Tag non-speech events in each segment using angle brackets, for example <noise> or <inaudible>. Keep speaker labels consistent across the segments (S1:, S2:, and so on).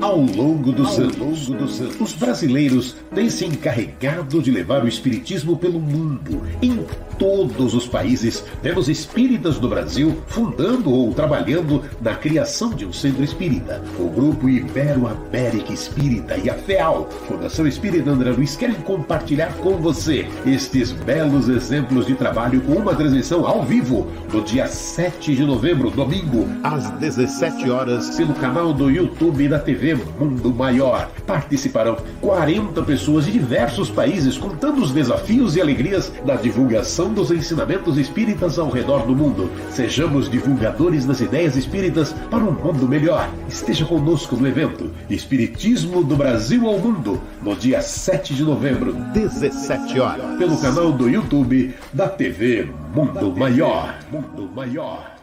S1: Ao longo dos anos, os brasileiros têm se encarregado de levar o espiritismo pelo mundo. Em todos os países, temos espíritas do Brasil fundando ou trabalhando na criação de um centro espírita. O grupo Ibero-América Espírita e a FEAL, Fundação Espírita André Luiz, querem compartilhar com você estes belos exemplos de trabalho com uma transmissão ao vivo no dia 7 de novembro, domingo, às 17 horas, pelo canal do YouTube da TV Mundo Maior. Participarão 40 pessoas de diversos países contando os desafios e alegrias da divulgação dos ensinamentos espíritas ao redor do mundo. Sejamos divulgadores das ideias espíritas para um mundo melhor. Esteja conosco no evento Espiritismo do Brasil ao Mundo, no dia 7 de novembro, 17 horas, pelo canal do YouTube da TV Mundo Maior. Mundo Maior.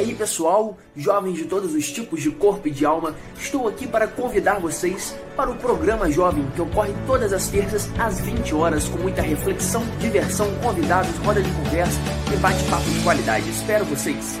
S2: Aí, pessoal, jovens de todos os tipos de corpo e de alma, estou aqui para convidar vocês para o programa Jovem, que ocorre todas as terças às 20 horas, com muita reflexão, diversão, convidados, roda de conversa e bate-papo de qualidade. Espero vocês!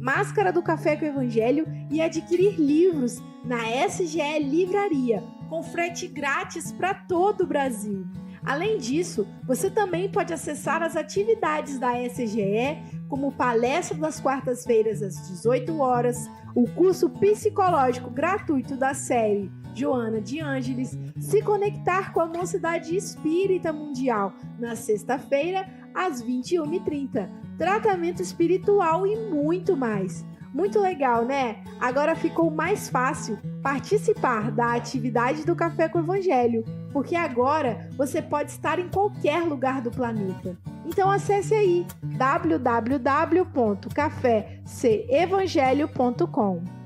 S3: máscara do Café com Evangelho e adquirir livros na SGE Livraria, com frete grátis para todo o Brasil. Além disso, você também pode acessar as atividades da SGE, como palestra das quartas-feiras às 18 horas, o curso psicológico gratuito da série Joana de Ângeles, se conectar com a Mocidade Espírita Mundial na sexta-feira às 21h30, tratamento espiritual e muito mais. Muito legal, né? Agora ficou mais fácil participar da atividade do Café com Evangelho, porque agora você pode estar em qualquer lugar do planeta. Então acesse aí www.cafecevangelho.com.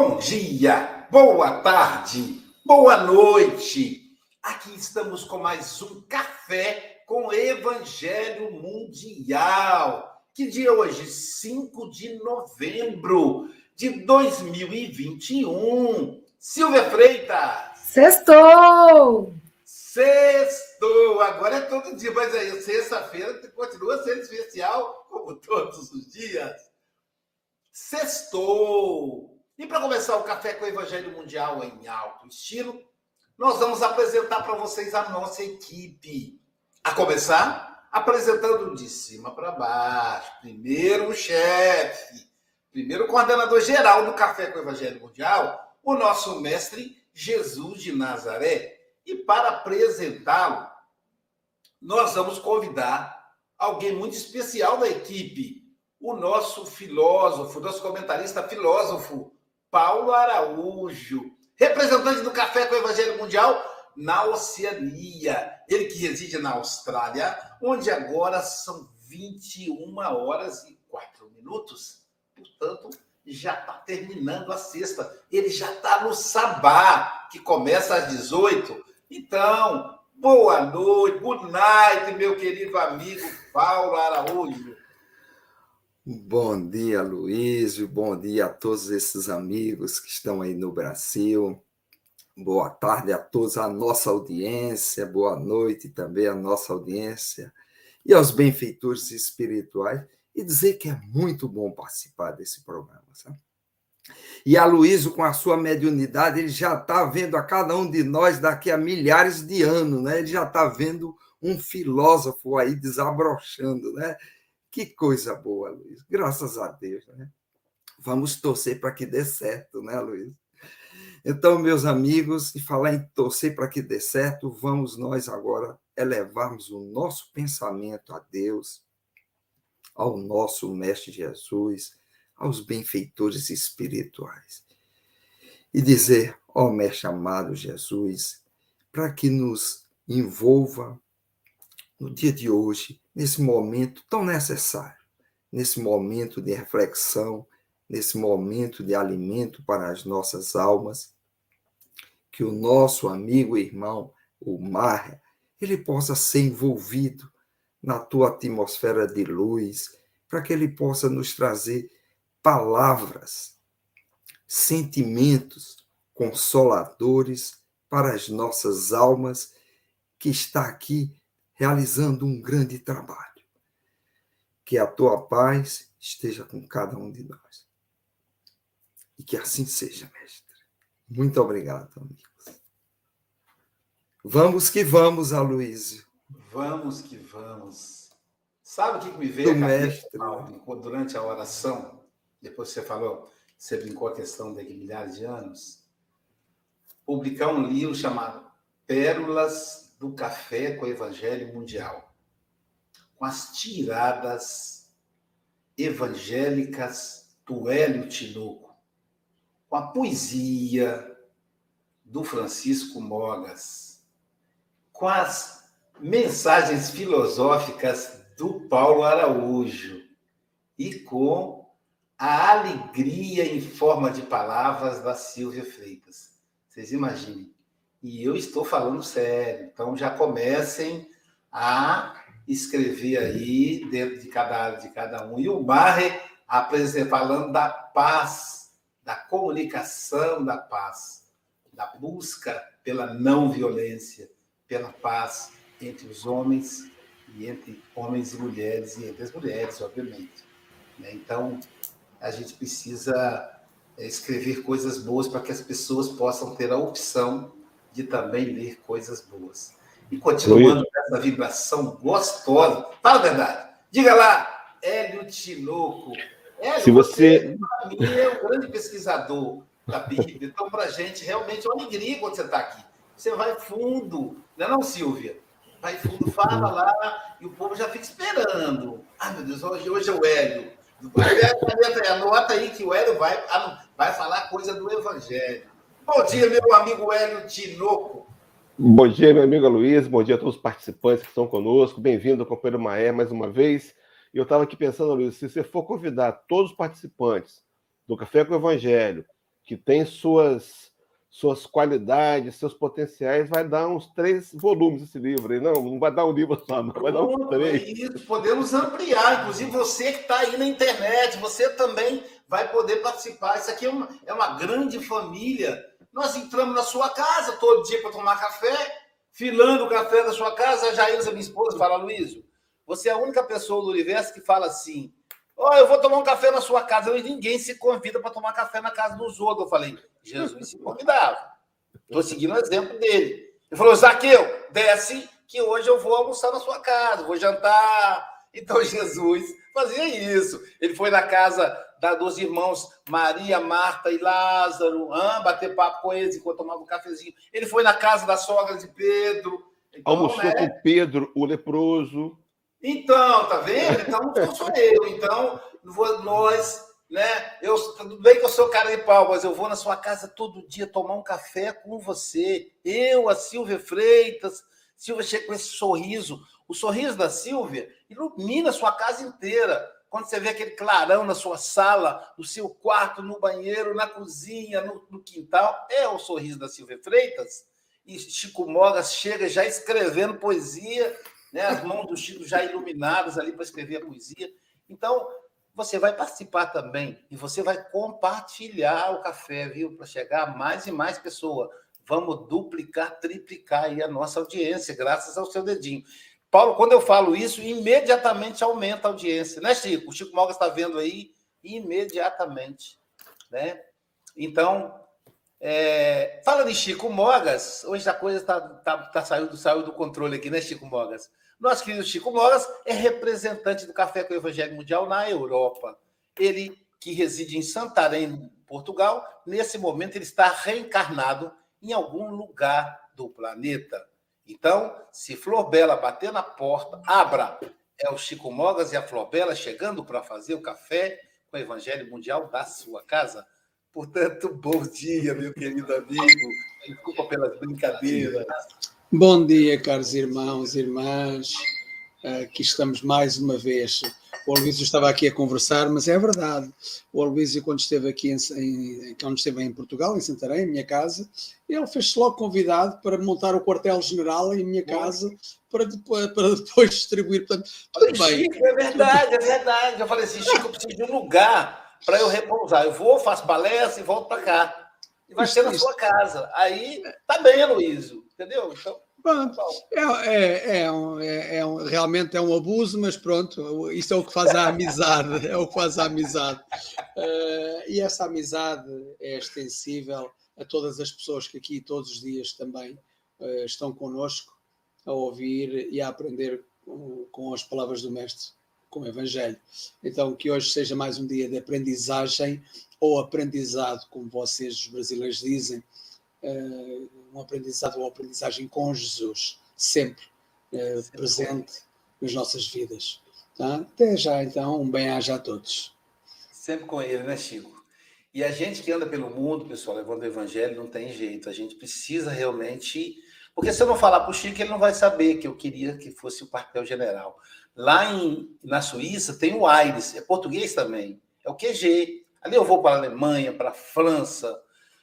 S4: Bom dia, boa tarde, boa noite. Aqui estamos com mais um café com Evangelho Mundial. Que dia é hoje? 5 de novembro de 2021. Silvia Freitas.
S5: Sextou!
S4: Sextou! Agora é todo dia, mas aí sexta-feira continua sendo especial, como todos os dias. Sextou! E para começar o Café com o Evangelho Mundial em alto estilo, nós vamos apresentar para vocês a nossa equipe. A começar, apresentando de cima para baixo. Primeiro o chefe, primeiro coordenador geral do Café com o Evangelho Mundial, o nosso mestre Jesus de Nazaré. E para apresentá-lo, nós vamos convidar alguém muito especial da equipe, o nosso filósofo, nosso comentarista filósofo, Paulo Araújo, representante do Café com o Evangelho Mundial na Oceania. Ele que reside na Austrália, onde agora são 21 horas e 4 minutos. Portanto, já está terminando a sexta. Ele já está no sabá, que começa às 18. Então, boa noite, good night, meu querido amigo Paulo Araújo.
S6: Bom dia, Luiz. Bom dia a todos esses amigos que estão aí no Brasil. Boa tarde a todos, a nossa audiência. Boa noite também à nossa audiência e aos benfeitores espirituais. E dizer que é muito bom participar desse programa, sabe? E a Luísa, com a sua mediunidade, ele já está vendo a cada um de nós daqui a milhares de anos, né? Ele já está vendo um filósofo aí desabrochando, né? Que coisa boa, Luiz. Graças a Deus, né? Vamos torcer para que dê certo, né, Luiz? Então, meus amigos, e falar em torcer para que dê certo, vamos nós agora elevarmos o nosso pensamento a Deus, ao nosso Mestre Jesus, aos benfeitores espirituais. E dizer, ó Mestre amado Jesus, para que nos envolva no dia de hoje, nesse momento tão necessário, nesse momento de reflexão, nesse momento de alimento para as nossas almas, que o nosso amigo e irmão, o Mar, ele possa ser envolvido na tua atmosfera de luz, para que ele possa nos trazer palavras, sentimentos consoladores para as nossas almas que está aqui realizando um grande trabalho. Que a tua paz esteja com cada um de nós. E que assim seja, mestre. Muito obrigado, amigos. Vamos que vamos, Aloysio.
S4: Vamos que vamos. Sabe o que me veio
S6: Do mestre.
S4: durante a oração? Depois você falou, você brincou a questão de milhares de anos. Publicar um livro chamado Pérolas do Café com o Evangelho Mundial, com as tiradas evangélicas do Hélio Tinoco, com a poesia do Francisco Mogas, com as mensagens filosóficas do Paulo Araújo e com a alegria em forma de palavras da Silvia Freitas. Vocês imaginem, e eu estou falando sério. Então já comecem a escrever aí dentro de cada área de cada um. E o Barre falando da paz, da comunicação da paz, da busca pela não violência, pela paz entre os homens e entre homens e mulheres e entre as mulheres, obviamente. Né? Então a gente precisa é, escrever coisas boas para que as pessoas possam ter a opção de também ler coisas boas. E continuando com essa vibração gostosa. Fala a verdade. Diga lá, Hélio Tinoco. Hélio,
S7: Se você...
S4: mim, é um grande pesquisador da Bíblia. Então, para a gente, realmente é uma alegria quando você está aqui. Você vai fundo. Não é não, Silvia? Vai fundo, fala lá, e o povo já fica esperando. Ai, meu Deus, hoje, hoje é o Hélio. Anota aí que o Hélio vai, vai falar coisa do Evangelho. Bom dia, meu amigo Hélio Tinoco.
S7: Bom dia, meu amigo Luiz. Bom dia a todos os participantes que estão conosco. Bem-vindo ao Companheiro Maé mais uma vez. E eu estava aqui pensando, Luiz, se você for convidar todos os participantes do Café com o Evangelho, que tem suas, suas qualidades, seus potenciais, vai dar uns três volumes esse livro. Não, não vai dar um livro só, não, vai dar uns três.
S4: É isso, podemos ampliar. Inclusive, você que está aí na internet, você também vai poder participar. Isso aqui é uma, é uma grande família nós entramos na sua casa todo dia para tomar café, filando o café da sua casa. A Jailza, minha esposa, fala, Luísio, você é a única pessoa do universo que fala assim: Ó, oh, eu vou tomar um café na sua casa. E ninguém se convida para tomar café na casa dos outros. Eu falei, Jesus se convidava. Estou seguindo o exemplo dele. Ele falou, Zaqueu, desce que hoje eu vou almoçar na sua casa, vou jantar. Então <laughs> Jesus fazia isso. Ele foi na casa da, dos irmãos Maria, Marta e Lázaro, hein, bater papo com eles enquanto tomava um cafezinho. Ele foi na casa da sogra de Pedro.
S7: Então, Almoçou né? com Pedro, o leproso.
S4: Então, tá vendo? Então não sou eu. Então, nós, né? Eu, tudo bem que eu sou cara de pau, mas eu vou na sua casa todo dia tomar um café com você. Eu, a Silvia Freitas. Silvia chega com esse sorriso. O sorriso da Silvia ilumina a sua casa inteira quando você vê aquele clarão na sua sala, no seu quarto, no banheiro, na cozinha, no, no quintal, é o sorriso da Silvia Freitas. E Chico Mogas chega já escrevendo poesia, né? as mãos do Chico já iluminadas ali para escrever a poesia. Então, você vai participar também e você vai compartilhar o café, viu? Para chegar mais e mais pessoas. Vamos duplicar, triplicar aí a nossa audiência, graças ao seu dedinho. Paulo, quando eu falo isso, imediatamente aumenta a audiência, né, Chico? O Chico Mogas está vendo aí imediatamente, né? Então, é... falando em Chico Mogas, hoje a coisa tá, tá, tá saiu, saiu do controle aqui, né, Chico Mogas? Nosso querido Chico Mogas é representante do Café com o Evangelho Mundial na Europa. Ele que reside em Santarém, Portugal, nesse momento ele está reencarnado em algum lugar do planeta. Então, se Flor Bela bater na porta, abra. É o Chico Mogas e a Flor Bela chegando para fazer o café com o Evangelho Mundial da sua casa. Portanto, bom dia, meu querido amigo. Desculpa pelas brincadeiras.
S8: Bom dia, caros irmãos e irmãs. Aqui estamos mais uma vez. O Aloysio estava aqui a conversar, mas é verdade. O Aloysio, quando esteve aqui em, em, quando esteve em Portugal, em Santarém, em minha casa, ele fez-se logo convidado para montar o quartel-general em minha casa para depois, <laughs> para depois distribuir. Portanto,
S4: tudo bem. Chico, é verdade, é verdade. Eu falei assim, Chico, eu preciso de um lugar para eu repousar. Eu vou, faço palestra e volto para cá. E vai ser na sua casa. Aí tá bem, Aloysio, entendeu? Então.
S8: Pronto, é, é, é, um, é, é um, realmente é um abuso, mas pronto, isso é o que faz a amizade, <laughs> é o que faz a amizade. Uh, e essa amizade é extensível a todas as pessoas que aqui todos os dias também uh, estão conosco a ouvir e a aprender com, com, as palavras do Mestre, com o Evangelho. Então, que hoje seja mais um dia de aprendizagem ou aprendizado, como vocês, os brasileiros, dizem, uh, um aprendizado ou aprendizagem com Jesus, sempre, sempre presente com. nas nossas vidas. Tá? Até já, então, um bem-aja a todos.
S4: Sempre com ele, né, Chico? E a gente que anda pelo mundo, pessoal, levando o evangelho, não tem jeito. A gente precisa realmente. Porque se eu não falar para o Chico, ele não vai saber que eu queria que fosse o quartel-general. Lá em, na Suíça tem o Aires, é português também, é o QG. Ali eu vou para a Alemanha, para a França,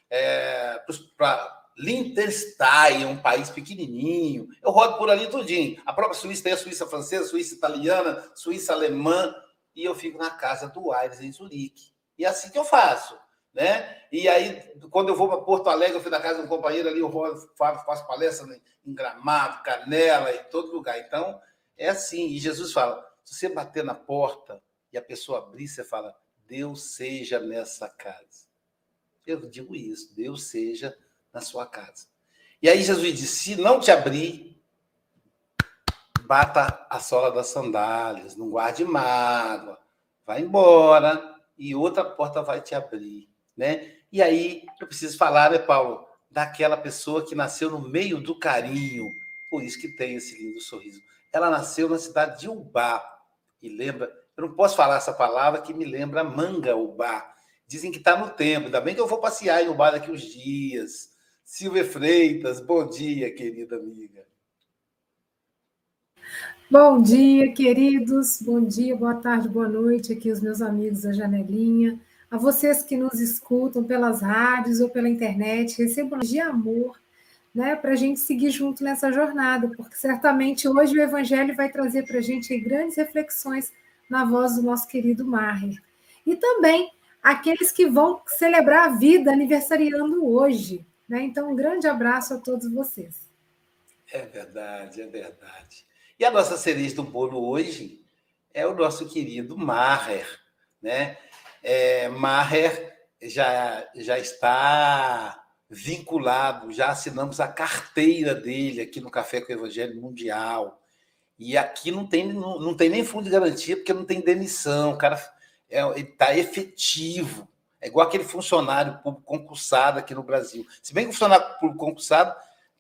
S4: é, para Liechtenstein, um país pequenininho. Eu rodo por ali tudinho. A própria Suíça tem a Suíça francesa, Suíça italiana, Suíça alemã, e eu fico na casa do Aires, em Zurique. E é assim que eu faço. Né? E aí, quando eu vou para Porto Alegre, eu fui na casa de um companheiro ali, eu rodo, faço palestra em Gramado, Canela, em todo lugar. Então, é assim. E Jesus fala: se você bater na porta e a pessoa abrir, você fala, Deus seja nessa casa. Eu digo isso, Deus seja na sua casa. E aí Jesus disse: se não te abrir, bata a sola das sandálias, não guarde mágoa, vai embora e outra porta vai te abrir, né? E aí eu preciso falar, né, Paulo, daquela pessoa que nasceu no meio do carinho, por isso que tem esse lindo sorriso. Ela nasceu na cidade de Ubá e lembra, eu não posso falar essa palavra que me lembra Manga Ubá. Dizem que está no tempo, ainda bem que eu vou passear em Ubá daqui uns dias Silvia Freitas, bom dia, querida amiga.
S5: Bom dia, queridos. Bom dia, boa tarde, boa noite aqui os meus amigos da janelinha. A vocês que nos escutam pelas rádios ou pela internet, recebam de amor, né, para a gente seguir junto nessa jornada, porque certamente hoje o Evangelho vai trazer para a gente grandes reflexões na voz do nosso querido Maher. E também aqueles que vão celebrar a vida aniversariando hoje. Né? Então, um grande abraço a todos vocês.
S4: É verdade, é verdade. E a nossa cereja do bolo hoje é o nosso querido Maher. Né? É, Maher já, já está vinculado, já assinamos a carteira dele aqui no Café com o Evangelho Mundial. E aqui não tem, não, não tem nem fundo de garantia, porque não tem demissão. O cara é, está efetivo. É igual aquele funcionário público concursado aqui no Brasil. Se bem que o funcionário público concursado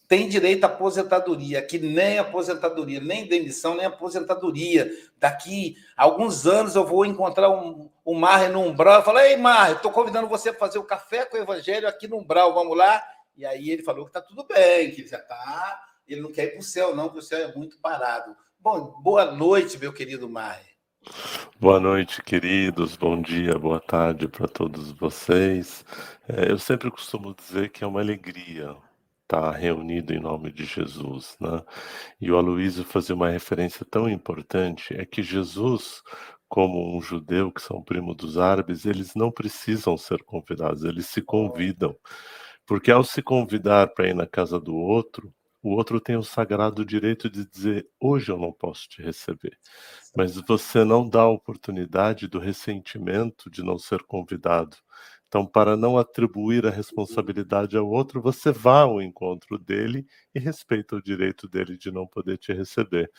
S4: tem direito à aposentadoria, que nem aposentadoria, nem demissão, nem aposentadoria. Daqui a alguns anos eu vou encontrar um, um Mar no Umbral e falar: Ei, Mar, estou convidando você para fazer o café com o Evangelho aqui no Umbral, vamos lá? E aí ele falou que está tudo bem, que já está. Ele não quer ir para o céu, não, porque o céu é muito parado. Bom, boa noite, meu querido Mar.
S9: Boa noite, queridos. Bom dia, boa tarde para todos vocês. É, eu sempre costumo dizer que é uma alegria estar reunido em nome de Jesus, né? E o Aloysio fazia uma referência tão importante, é que Jesus como um judeu, que são primo dos árabes, eles não precisam ser convidados, eles se convidam. Porque ao se convidar para ir na casa do outro, o outro tem o sagrado direito de dizer: hoje eu não posso te receber. Mas você não dá a oportunidade do ressentimento de não ser convidado. Então, para não atribuir a responsabilidade ao outro, você vá ao encontro dele e respeita o direito dele de não poder te receber.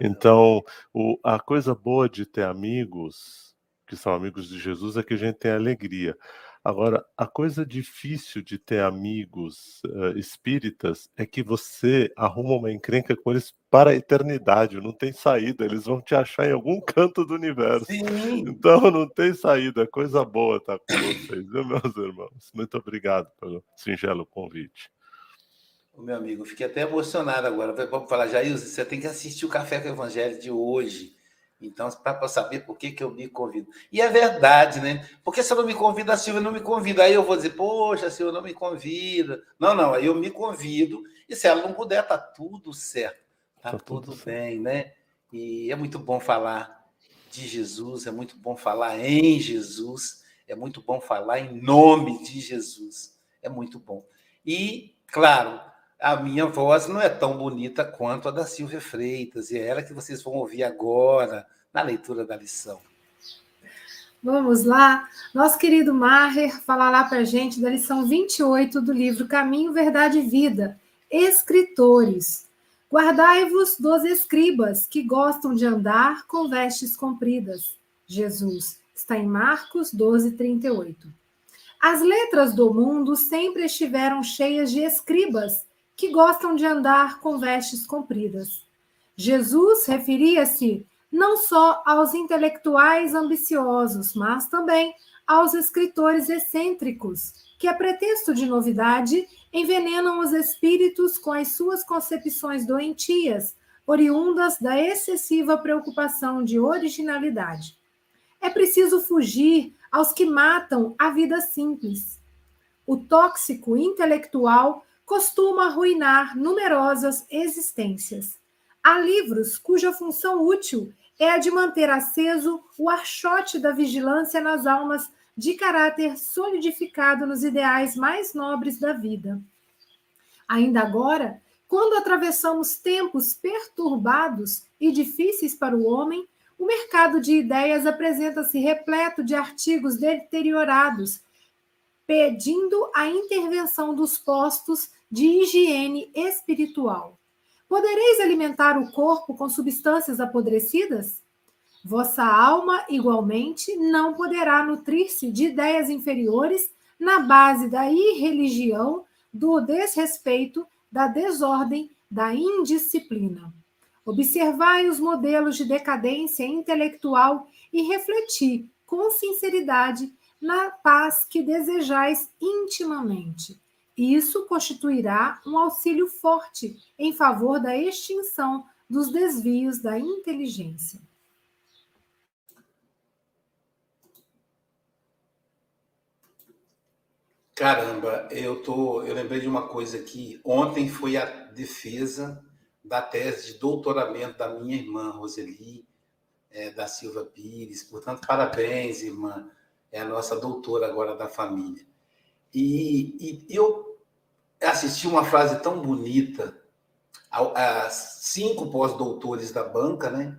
S9: Então, o, a coisa boa de ter amigos, que são amigos de Jesus, é que a gente tem alegria. Agora, a coisa difícil de ter amigos uh, espíritas é que você arruma uma encrenca com eles para a eternidade, não tem saída, eles vão te achar em algum <laughs> canto do universo. Sim. Então não tem saída, coisa boa estar com vocês, viu, meus irmãos? Muito obrigado pelo singelo convite.
S4: O meu amigo, fiquei até emocionado agora. Vamos falar, Jair, você tem que assistir o Café com o Evangelho de hoje então, para saber por que, que eu me convido. E é verdade, né? Porque se eu não me convido, a Silvia não me convida. Aí eu vou dizer, poxa, a Silvia não me convida. Não, não, aí eu me convido. E se ela não puder, tá tudo certo. Tá, tá tudo, tudo bem, né? E é muito bom falar de Jesus, é muito bom falar em Jesus, é muito bom falar em nome de Jesus. É muito bom. E, claro, a minha voz não é tão bonita quanto a da Silvia Freitas, e é ela que vocês vão ouvir agora na leitura da lição.
S5: Vamos lá. Nosso querido Maher falará para a gente da lição 28 do livro Caminho, Verdade e Vida. Escritores. Guardai-vos dos escribas, que gostam de andar com vestes compridas. Jesus. Está em Marcos 12, 38. As letras do mundo sempre estiveram cheias de escribas, que gostam de andar com vestes compridas. Jesus referia-se não só aos intelectuais ambiciosos, mas também aos escritores excêntricos, que, a pretexto de novidade, envenenam os espíritos com as suas concepções doentias, oriundas da excessiva preocupação de originalidade. É preciso fugir aos que matam a vida simples. O tóxico intelectual costuma arruinar numerosas existências. Há livros cuja função útil é a de manter aceso o archote da vigilância nas almas de caráter solidificado nos ideais mais nobres da vida. Ainda agora, quando atravessamos tempos perturbados e difíceis para o homem, o mercado de ideias apresenta-se repleto de artigos deteriorados pedindo a intervenção dos postos de higiene espiritual. Podereis alimentar o corpo com substâncias apodrecidas? Vossa alma, igualmente, não poderá nutrir-se de ideias inferiores na base da irreligião, do desrespeito, da desordem, da indisciplina. Observai os modelos de decadência intelectual e refleti com sinceridade na paz que desejais intimamente. Isso constituirá um auxílio forte em favor da extinção dos desvios da inteligência.
S4: Caramba, eu tô, eu lembrei de uma coisa aqui. Ontem foi a defesa da tese de doutoramento da minha irmã Roseli é, da Silva Pires. Portanto, parabéns, irmã é a nossa doutora agora da família. E, e eu assisti uma frase tão bonita a, a cinco pós-doutores da banca, né?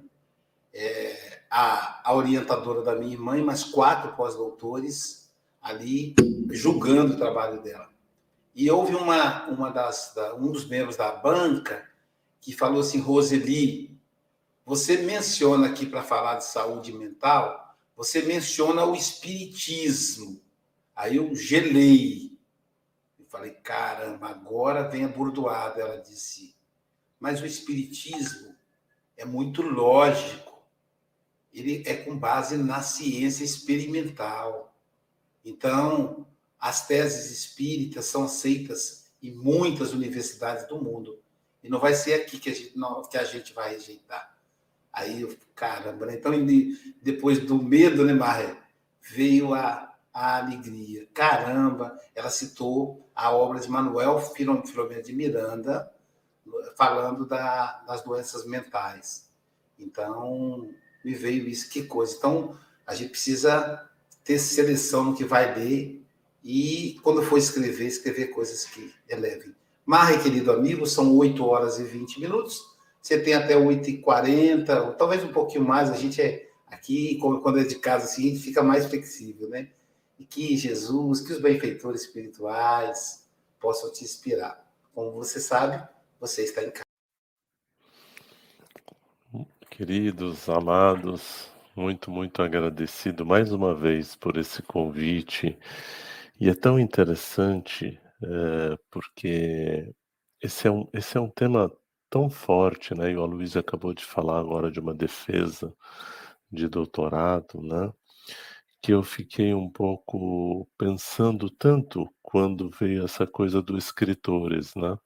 S4: É, a, a, orientadora da minha irmã e mais quatro pós-doutores ali julgando o trabalho dela. E houve uma, uma das, da, um dos membros da banca que falou assim, Roseli, você menciona aqui para falar de saúde mental você menciona o espiritismo. Aí eu gelei. Eu falei, caramba, agora vem a burdoada. Ela disse, mas o espiritismo é muito lógico. Ele é com base na ciência experimental. Então, as teses espíritas são aceitas em muitas universidades do mundo. E não vai ser aqui que a gente, não, que a gente vai rejeitar. Aí eu, caramba, né? então depois do medo, né, Maré, veio a, a alegria. Caramba, ela citou a obra de Manuel Filomeno de Miranda, falando da, das doenças mentais. Então, me veio isso, que coisa. Então, a gente precisa ter seleção no que vai ler e, quando for escrever, escrever coisas que elevem. Marre, querido amigo, são 8 horas e 20 minutos. Você tem até 8 e 40 ou talvez um pouquinho mais. A gente é aqui, quando é de casa, assim, a gente fica mais flexível, né? E que Jesus, que os benfeitores espirituais possam te inspirar. Como você sabe, você está em casa.
S9: Queridos, amados, muito, muito agradecido mais uma vez por esse convite. E é tão interessante é, porque esse é, um, esse é um tema tão forte, né? E o Luiz acabou de falar agora de uma defesa de doutorado, né? Que eu fiquei um pouco pensando tanto quando veio essa coisa dos escritores, né?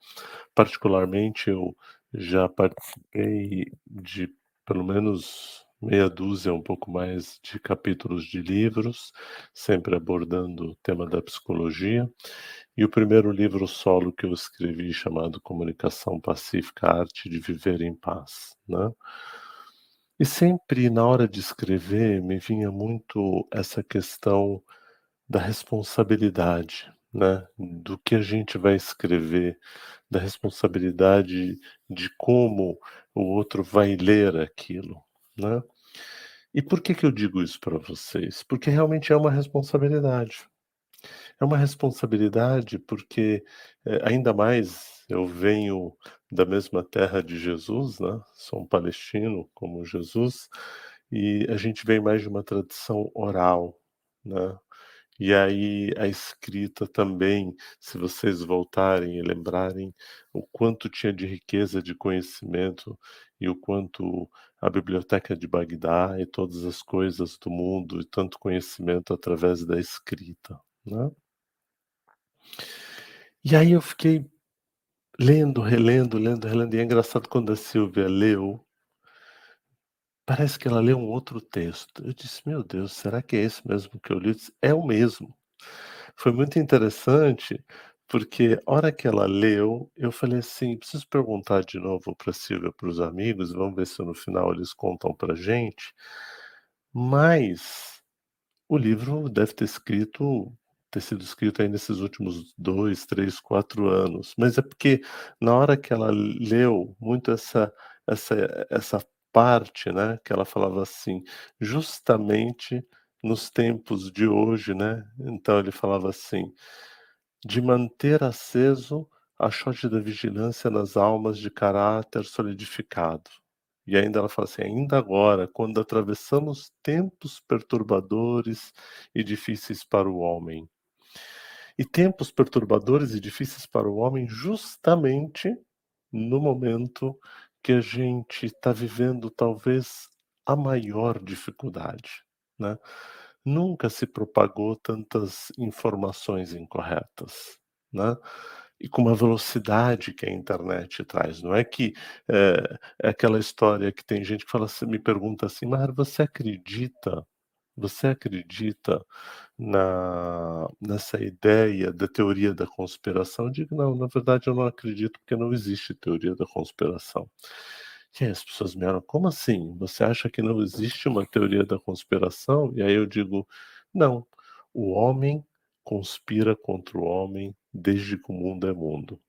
S9: Particularmente eu já participei de pelo menos meia dúzia, um pouco mais de capítulos de livros, sempre abordando o tema da psicologia. E o primeiro livro solo que eu escrevi, chamado Comunicação Pacífica, Arte de Viver em Paz. Né? E sempre na hora de escrever me vinha muito essa questão da responsabilidade, né? do que a gente vai escrever, da responsabilidade de como o outro vai ler aquilo, né? E por que, que eu digo isso para vocês? Porque realmente é uma responsabilidade. É uma responsabilidade porque, é, ainda mais, eu venho da mesma terra de Jesus, né? Um palestino como Jesus, e a gente vem mais de uma tradição oral, né? E aí a escrita também, se vocês voltarem e lembrarem o quanto tinha de riqueza de conhecimento e o quanto a biblioteca de Bagdá e todas as coisas do mundo e tanto conhecimento através da escrita, né? E aí eu fiquei lendo, relendo, lendo, relendo. E é engraçado quando a Silvia leu, parece que ela leu um outro texto. Eu disse, meu Deus, será que é esse mesmo que eu li? Disse, é o mesmo. Foi muito interessante, porque a hora que ela leu, eu falei assim, preciso perguntar de novo para a Silvia, para os amigos, vamos ver se no final eles contam para gente. Mas o livro deve ter escrito ter sido escrito aí nesses últimos dois, três, quatro anos. Mas é porque na hora que ela leu muito essa essa essa parte, né, que ela falava assim, justamente nos tempos de hoje, né? Então ele falava assim, de manter aceso a chote da vigilância nas almas de caráter solidificado. E ainda ela fala assim, ainda agora, quando atravessamos tempos perturbadores e difíceis para o homem. E tempos perturbadores e difíceis para o homem justamente no momento que a gente está vivendo talvez a maior dificuldade. Né? Nunca se propagou tantas informações incorretas. Né? E com uma velocidade que a internet traz. Não é que é, é aquela história que tem gente que fala, me pergunta assim, mas você acredita você acredita na, nessa ideia da teoria da conspiração? Eu digo, não, na verdade eu não acredito porque não existe teoria da conspiração. E as pessoas me falam, como assim? Você acha que não existe uma teoria da conspiração? E aí eu digo, não, o homem conspira contra o homem desde que o mundo é mundo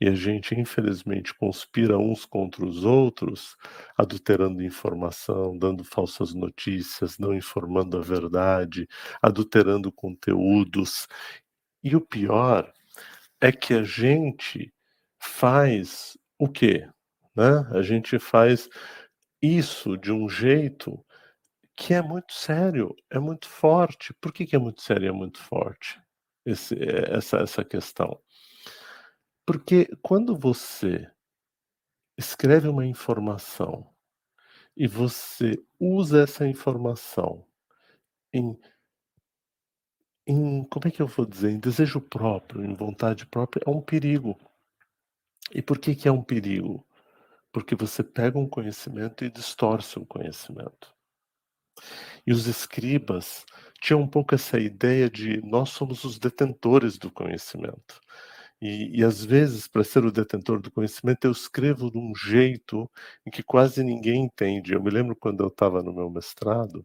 S9: e a gente infelizmente conspira uns contra os outros, adulterando informação, dando falsas notícias, não informando a verdade, adulterando conteúdos. E o pior é que a gente faz o quê? Né? A gente faz isso de um jeito que é muito sério, é muito forte. Por que, que é muito sério e é muito forte esse, essa, essa questão? Porque quando você escreve uma informação e você usa essa informação em, em como é que eu vou dizer, em desejo próprio, em vontade própria, é um perigo. E por que, que é um perigo? Porque você pega um conhecimento e distorce o conhecimento. E os escribas tinham um pouco essa ideia de nós somos os detentores do conhecimento. E, e às vezes, para ser o detentor do conhecimento, eu escrevo de um jeito em que quase ninguém entende. Eu me lembro quando eu estava no meu mestrado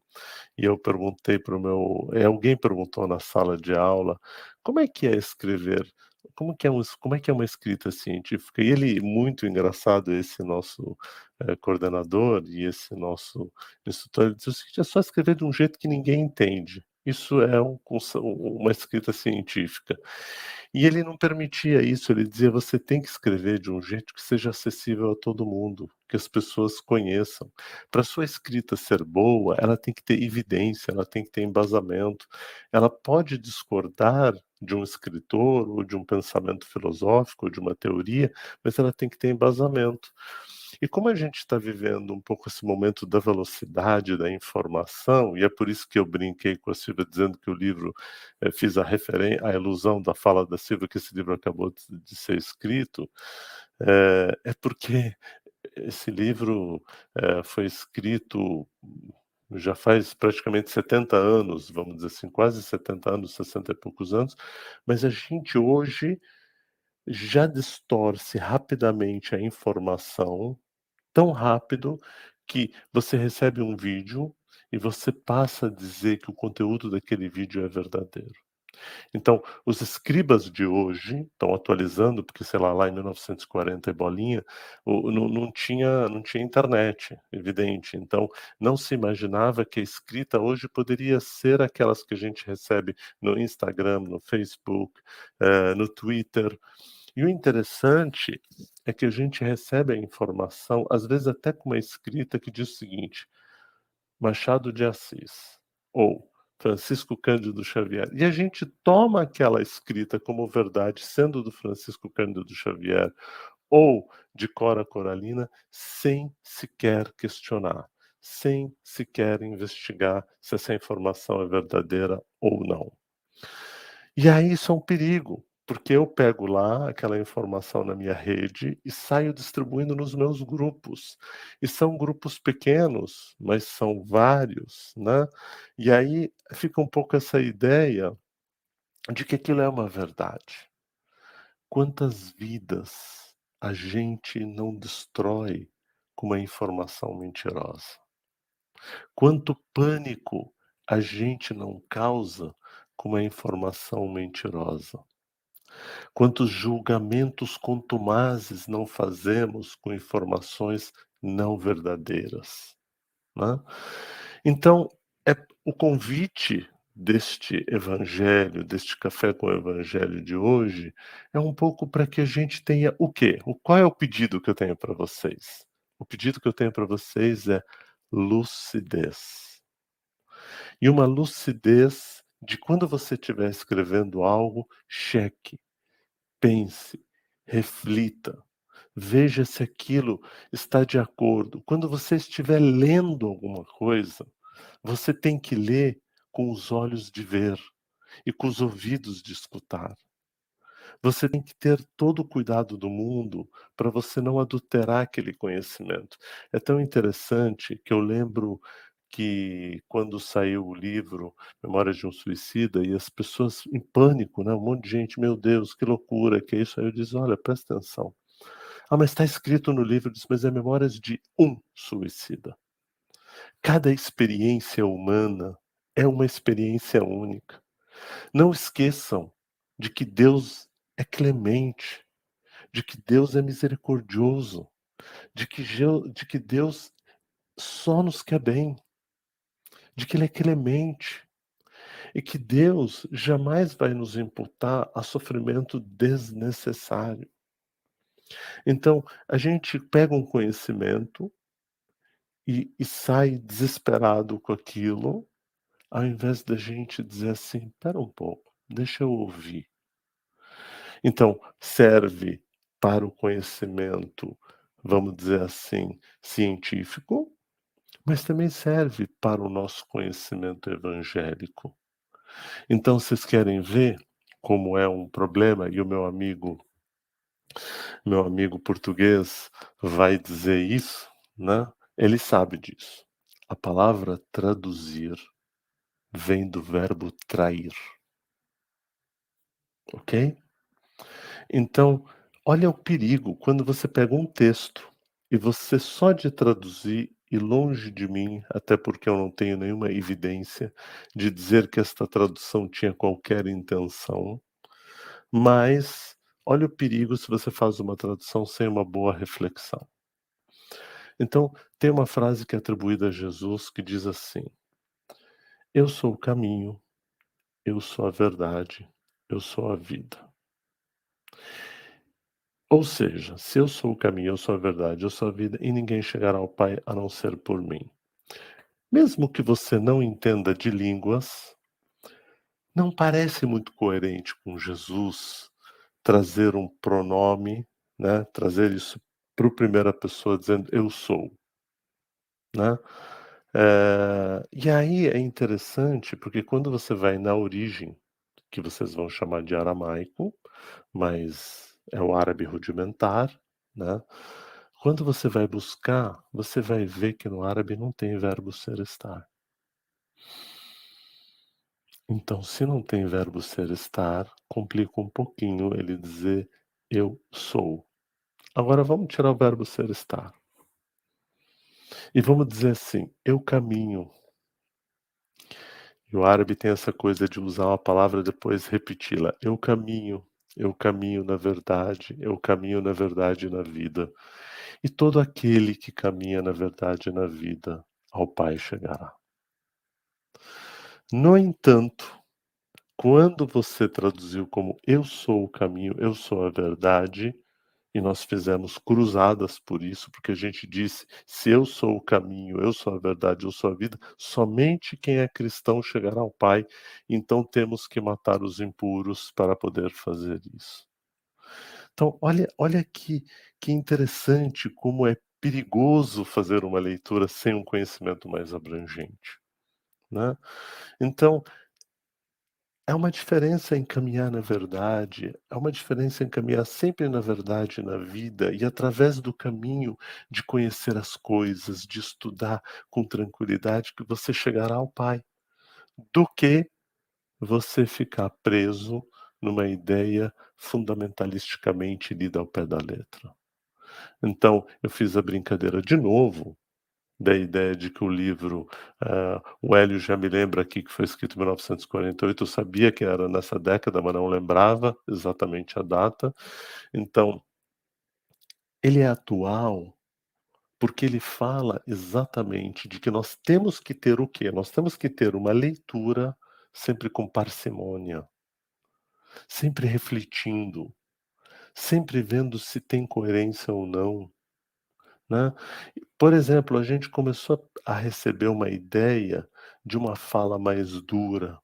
S9: e eu perguntei para o meu. É, alguém perguntou na sala de aula como é que é escrever como que é um, como é que é uma escrita científica? E ele muito engraçado esse nosso é, coordenador e esse nosso instrutor, ele diz o seguinte: é só escrever de um jeito que ninguém entende. Isso é um, uma escrita científica. E ele não permitia isso, ele dizia: você tem que escrever de um jeito que seja acessível a todo mundo, que as pessoas conheçam. Para sua escrita ser boa, ela tem que ter evidência, ela tem que ter embasamento. Ela pode discordar de um escritor ou de um pensamento filosófico ou de uma teoria, mas ela tem que ter embasamento. E como a gente está vivendo um pouco esse momento da velocidade da informação, e é por isso que eu brinquei com a Silvia dizendo que o livro, eh, fiz a referência, a ilusão da fala da Silvia que esse livro acabou de, de ser escrito, é, é, porque esse livro é, foi escrito já faz praticamente 70 anos, vamos dizer assim, quase 70 anos, 60 e poucos anos, mas a gente hoje já distorce rapidamente a informação, tão rápido que você recebe um vídeo e você passa a dizer que o conteúdo daquele vídeo é verdadeiro. Então, os escribas de hoje estão atualizando, porque, sei lá, lá em 1940 e bolinha, o, não, não, tinha, não tinha internet, evidente. Então, não se imaginava que a escrita hoje poderia ser aquelas que a gente recebe no Instagram, no Facebook, uh, no Twitter. E o interessante é que a gente recebe a informação, às vezes até com uma escrita que diz o seguinte: Machado de Assis, ou Francisco Cândido Xavier. E a gente toma aquela escrita como verdade, sendo do Francisco Cândido Xavier ou de Cora Coralina, sem sequer questionar, sem sequer investigar se essa informação é verdadeira ou não. E aí isso é um perigo, porque eu pego lá aquela informação na minha rede e saio distribuindo nos meus grupos. E são grupos pequenos, mas são vários, né? E aí fica um pouco essa ideia de que aquilo é uma verdade. Quantas vidas a gente não destrói com uma informação mentirosa? Quanto pânico a gente não causa com uma informação mentirosa? Quantos julgamentos contumazes não fazemos com informações não verdadeiras? Né? Então, é o convite deste evangelho, deste café com o evangelho de hoje, é um pouco para que a gente tenha o quê? O qual é o pedido que eu tenho para vocês? O pedido que eu tenho para vocês é lucidez. E uma lucidez de quando você estiver escrevendo algo, cheque, pense, reflita, veja se aquilo está de acordo. Quando você estiver lendo alguma coisa, você tem que ler com os olhos de ver e com os ouvidos de escutar. Você tem que ter todo o cuidado do mundo para você não adulterar aquele conhecimento. É tão interessante que eu lembro que quando saiu o livro Memórias de um Suicida e as pessoas em pânico, né? Um monte de gente, meu Deus, que loucura, que é isso? Aí eu disse, olha, presta atenção. Ah, mas está escrito no livro, diz, mas é Memórias de um suicida. Cada experiência humana é uma experiência única. Não esqueçam de que Deus é clemente, de que Deus é misericordioso, de que, de que Deus só nos quer bem de que Ele é clemente e que Deus jamais vai nos imputar a sofrimento desnecessário. Então, a gente pega um conhecimento e, e sai desesperado com aquilo, ao invés da gente dizer assim: espera um pouco, deixa eu ouvir. Então, serve para o conhecimento, vamos dizer assim, científico, mas também serve para o nosso conhecimento evangélico. Então, vocês querem ver como é um problema e o meu amigo meu amigo português vai dizer isso, né? Ele sabe disso. A palavra traduzir vem do verbo trair. OK? Então, olha o perigo quando você pega um texto e você só de traduzir e longe de mim, até porque eu não tenho nenhuma evidência de dizer que esta tradução tinha qualquer intenção, mas olha o perigo se você faz uma tradução sem uma boa reflexão. Então, tem uma frase que é atribuída a Jesus que diz assim: Eu sou o caminho, eu sou a verdade, eu sou a vida. Ou seja, se eu sou o caminho, eu sou a verdade, eu sou a vida, e ninguém chegará ao Pai a não ser por mim. Mesmo que você não entenda de línguas, não parece muito coerente com Jesus trazer um pronome, né? trazer isso para a primeira pessoa dizendo eu sou. Né? É, e aí é interessante porque quando você vai na origem, que vocês vão chamar de aramaico, mas é o árabe rudimentar, né? Quando você vai buscar, você vai ver que no árabe não tem verbo ser estar. Então, se não tem verbo ser estar, complica um pouquinho ele dizer eu sou. Agora vamos tirar o verbo ser estar. E vamos dizer assim, eu caminho. E o árabe tem essa coisa de usar uma palavra e depois repeti-la. Eu caminho. Eu caminho na verdade, eu caminho na verdade na vida. E todo aquele que caminha na verdade na vida, ao Pai chegará. No entanto, quando você traduziu como eu sou o caminho, eu sou a verdade, e nós fizemos cruzadas por isso, porque a gente disse: se eu sou o caminho, eu sou a verdade, eu sou a vida, somente quem é cristão chegará ao Pai, então temos que matar os impuros para poder fazer isso. Então, olha, olha que, que interessante como é perigoso fazer uma leitura sem um conhecimento mais abrangente. Né? Então, é uma diferença em caminhar na verdade, é uma diferença em caminhar sempre na verdade na vida e através do caminho de conhecer as coisas, de estudar com tranquilidade, que você chegará ao Pai, do que você ficar preso numa ideia fundamentalisticamente lida ao pé da letra. Então, eu fiz a brincadeira de novo, da ideia de que o livro, uh, o Hélio já me lembra aqui que foi escrito em 1948, eu sabia que era nessa década, mas não lembrava exatamente a data. Então, ele é atual porque ele fala exatamente de que nós temos que ter o quê? Nós temos que ter uma leitura sempre com parcimônia, sempre refletindo, sempre vendo se tem coerência ou não né? Por exemplo, a gente começou a receber uma ideia de uma fala mais dura,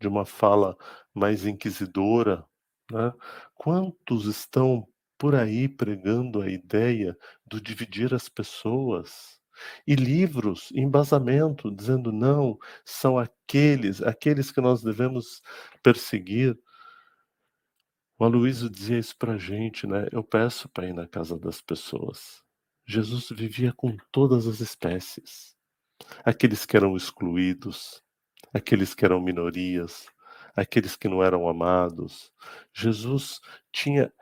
S9: de uma fala mais inquisidora. Né? Quantos estão por aí pregando a ideia do dividir as pessoas? E livros, embasamento, dizendo não, são aqueles, aqueles que nós devemos perseguir. O Aloysio dizia isso para a gente, né? Eu peço para ir na casa das pessoas. Jesus vivia com todas as espécies, aqueles que eram excluídos, aqueles que eram minorias, aqueles que não eram amados. Jesus tinha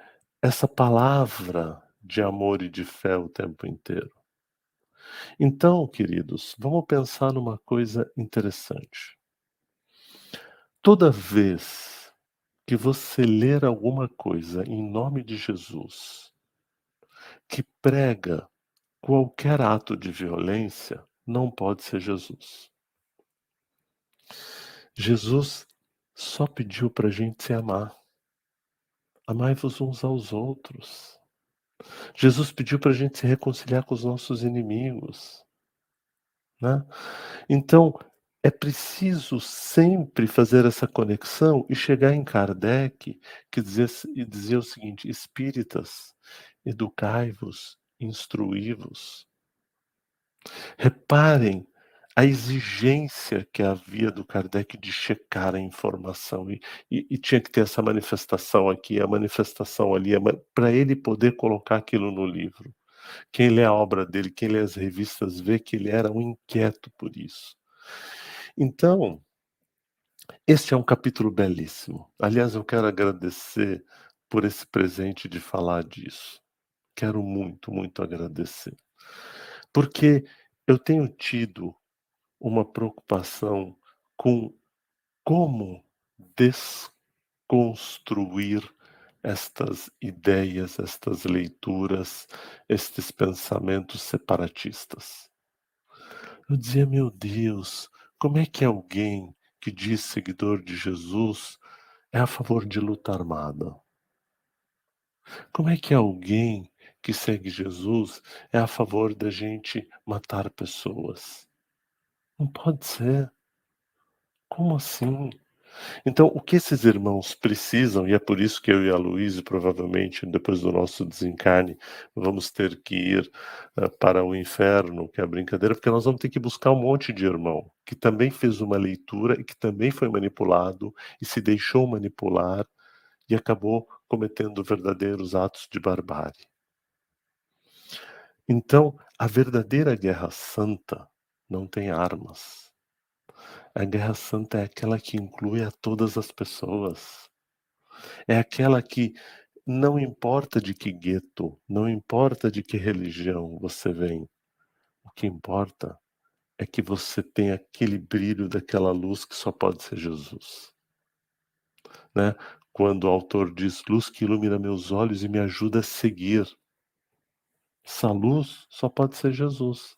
S9: essa palavra de amor e de fé o tempo inteiro. Então, queridos, vamos pensar numa coisa interessante. Toda vez que você ler alguma coisa em nome de Jesus, que prega qualquer ato de violência, não pode ser Jesus. Jesus só pediu para a gente se amar. Amai-vos uns aos outros. Jesus pediu para a gente se reconciliar com os nossos inimigos. Né? Então, é preciso sempre fazer essa conexão e chegar em Kardec, que dizia, e dizia o seguinte: espíritas, educai-vos, instruí-vos. Reparem a exigência que havia do Kardec de checar a informação e, e, e tinha que ter essa manifestação aqui, a manifestação ali, para ele poder colocar aquilo no livro. Quem lê a obra dele, quem lê as revistas, vê que ele era um inquieto por isso. Então, este é um capítulo belíssimo. Aliás, eu quero agradecer por esse presente de falar disso. Quero muito, muito agradecer. Porque eu tenho tido uma preocupação com como desconstruir estas ideias, estas leituras, estes pensamentos separatistas. Eu dizia, meu Deus, como é que alguém que diz seguidor de Jesus é a favor de luta armada? Como é que alguém que segue Jesus é a favor da gente matar pessoas? Não pode ser. Como assim? Então, o que esses irmãos precisam, e é por isso que eu e a Luísa, provavelmente, depois do nosso desencarne, vamos ter que ir uh, para o inferno, que é a brincadeira, porque nós vamos ter que buscar um monte de irmão que também fez uma leitura e que também foi manipulado e se deixou manipular e acabou cometendo verdadeiros atos de barbárie. Então, a verdadeira guerra santa não tem armas a guerra santa é aquela que inclui a todas as pessoas. É aquela que não importa de que gueto, não importa de que religião você vem. O que importa é que você tem aquele brilho daquela luz que só pode ser Jesus. Né? Quando o autor diz: Luz que ilumina meus olhos e me ajuda a seguir. Essa luz só pode ser Jesus.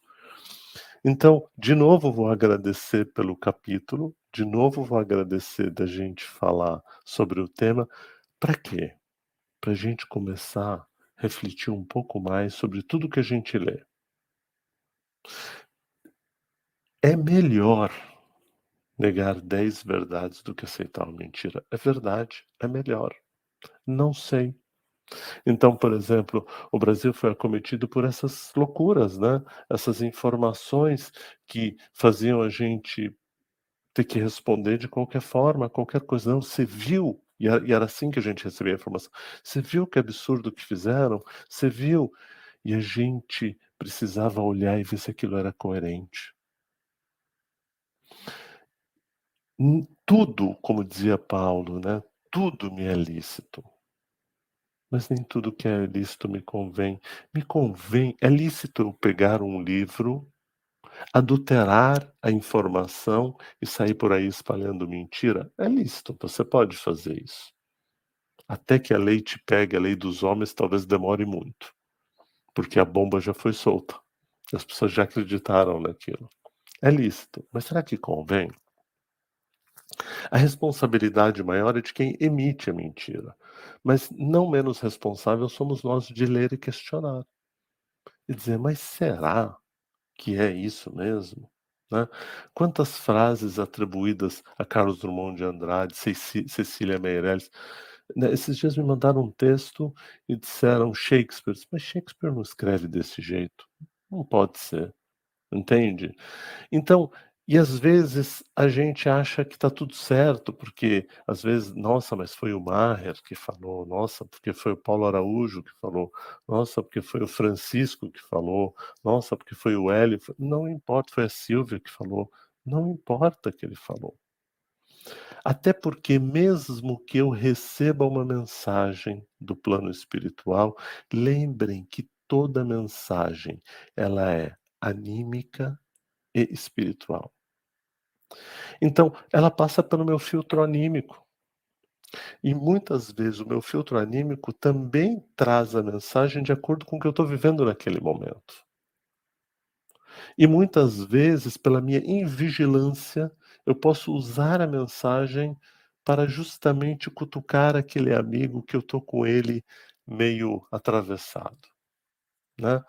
S9: Então, de novo vou agradecer pelo capítulo, de novo vou agradecer da gente falar sobre o tema. Para quê? Para a gente começar a refletir um pouco mais sobre tudo que a gente lê. É melhor negar dez verdades do que aceitar uma mentira. É verdade, é melhor. Não sei. Então, por exemplo, o Brasil foi acometido por essas loucuras, né? Essas informações que faziam a gente ter que responder de qualquer forma, qualquer coisa. Não, você viu, e era assim que a gente recebia a informação. Você viu que absurdo que fizeram? Você viu? E a gente precisava olhar e ver se aquilo era coerente. Tudo, como dizia Paulo, né? Tudo me é lícito mas nem tudo que é lícito me convém. Me convém, é lícito eu pegar um livro, adulterar a informação e sair por aí espalhando mentira? É lícito, você pode fazer isso. Até que a lei te pegue, a lei dos homens talvez demore muito, porque a bomba já foi solta. As pessoas já acreditaram naquilo. É lícito, mas será que convém? A responsabilidade maior é de quem emite a mentira. Mas não menos responsável somos nós de ler e questionar. E dizer, mas será que é isso mesmo? Né? Quantas frases atribuídas a Carlos Drummond de Andrade, Cecília Meirelles. Né? Esses dias me mandaram um texto e disseram Shakespeare. Mas Shakespeare não escreve desse jeito. Não pode ser. Entende? Então, e às vezes a gente acha que está tudo certo, porque às vezes, nossa, mas foi o Maher que falou, nossa, porque foi o Paulo Araújo que falou, nossa, porque foi o Francisco que falou, nossa, porque foi o Hélio. Não importa, foi a Silvia que falou, não importa que ele falou. Até porque, mesmo que eu receba uma mensagem do plano espiritual, lembrem que toda mensagem ela é anímica, e espiritual. Então, ela passa pelo meu filtro anímico. E muitas vezes o meu filtro anímico também traz a mensagem de acordo com o que eu estou vivendo naquele momento. E muitas vezes, pela minha invigilância, eu posso usar a mensagem para justamente cutucar aquele amigo que eu estou com ele meio atravessado. Né?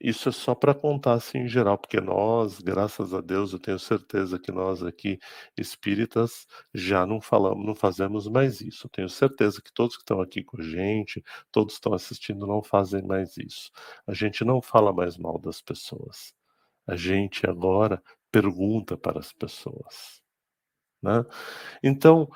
S9: Isso é só para contar assim em geral, porque nós, graças a Deus, eu tenho certeza que nós aqui espíritas já não falamos, não fazemos mais isso. Eu tenho certeza que todos que estão aqui com a gente, todos que estão assistindo não fazem mais isso. A gente não fala mais mal das pessoas. A gente agora pergunta para as pessoas, né? Então,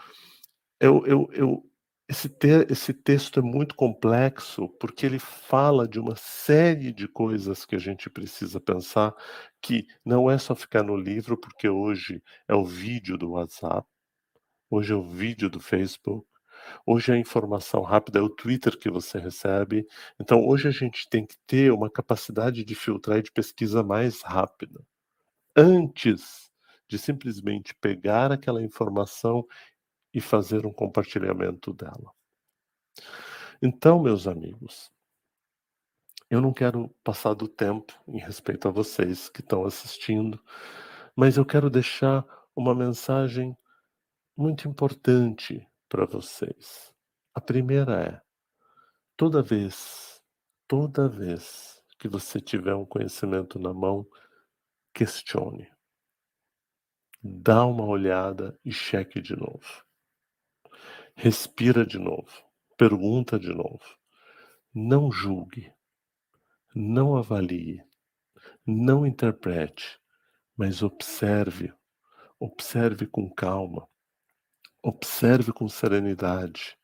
S9: eu, eu, eu esse, te esse texto é muito complexo porque ele fala de uma série de coisas que a gente precisa pensar, que não é só ficar no livro, porque hoje é o vídeo do WhatsApp, hoje é o vídeo do Facebook, Hoje a informação rápida é o Twitter que você recebe. Então, hoje a gente tem que ter uma capacidade de filtrar e de pesquisa mais rápida. Antes de simplesmente pegar aquela informação e fazer um compartilhamento dela. Então, meus amigos, eu não quero passar do tempo em respeito a vocês que estão assistindo, mas eu quero deixar uma mensagem muito importante para vocês. A primeira é: toda vez, toda vez que você tiver um conhecimento na mão, questione. Dá uma olhada e cheque de novo. Respira de novo. Pergunta de novo. Não julgue. Não avalie. Não interprete. Mas observe. Observe com calma. Observe com serenidade.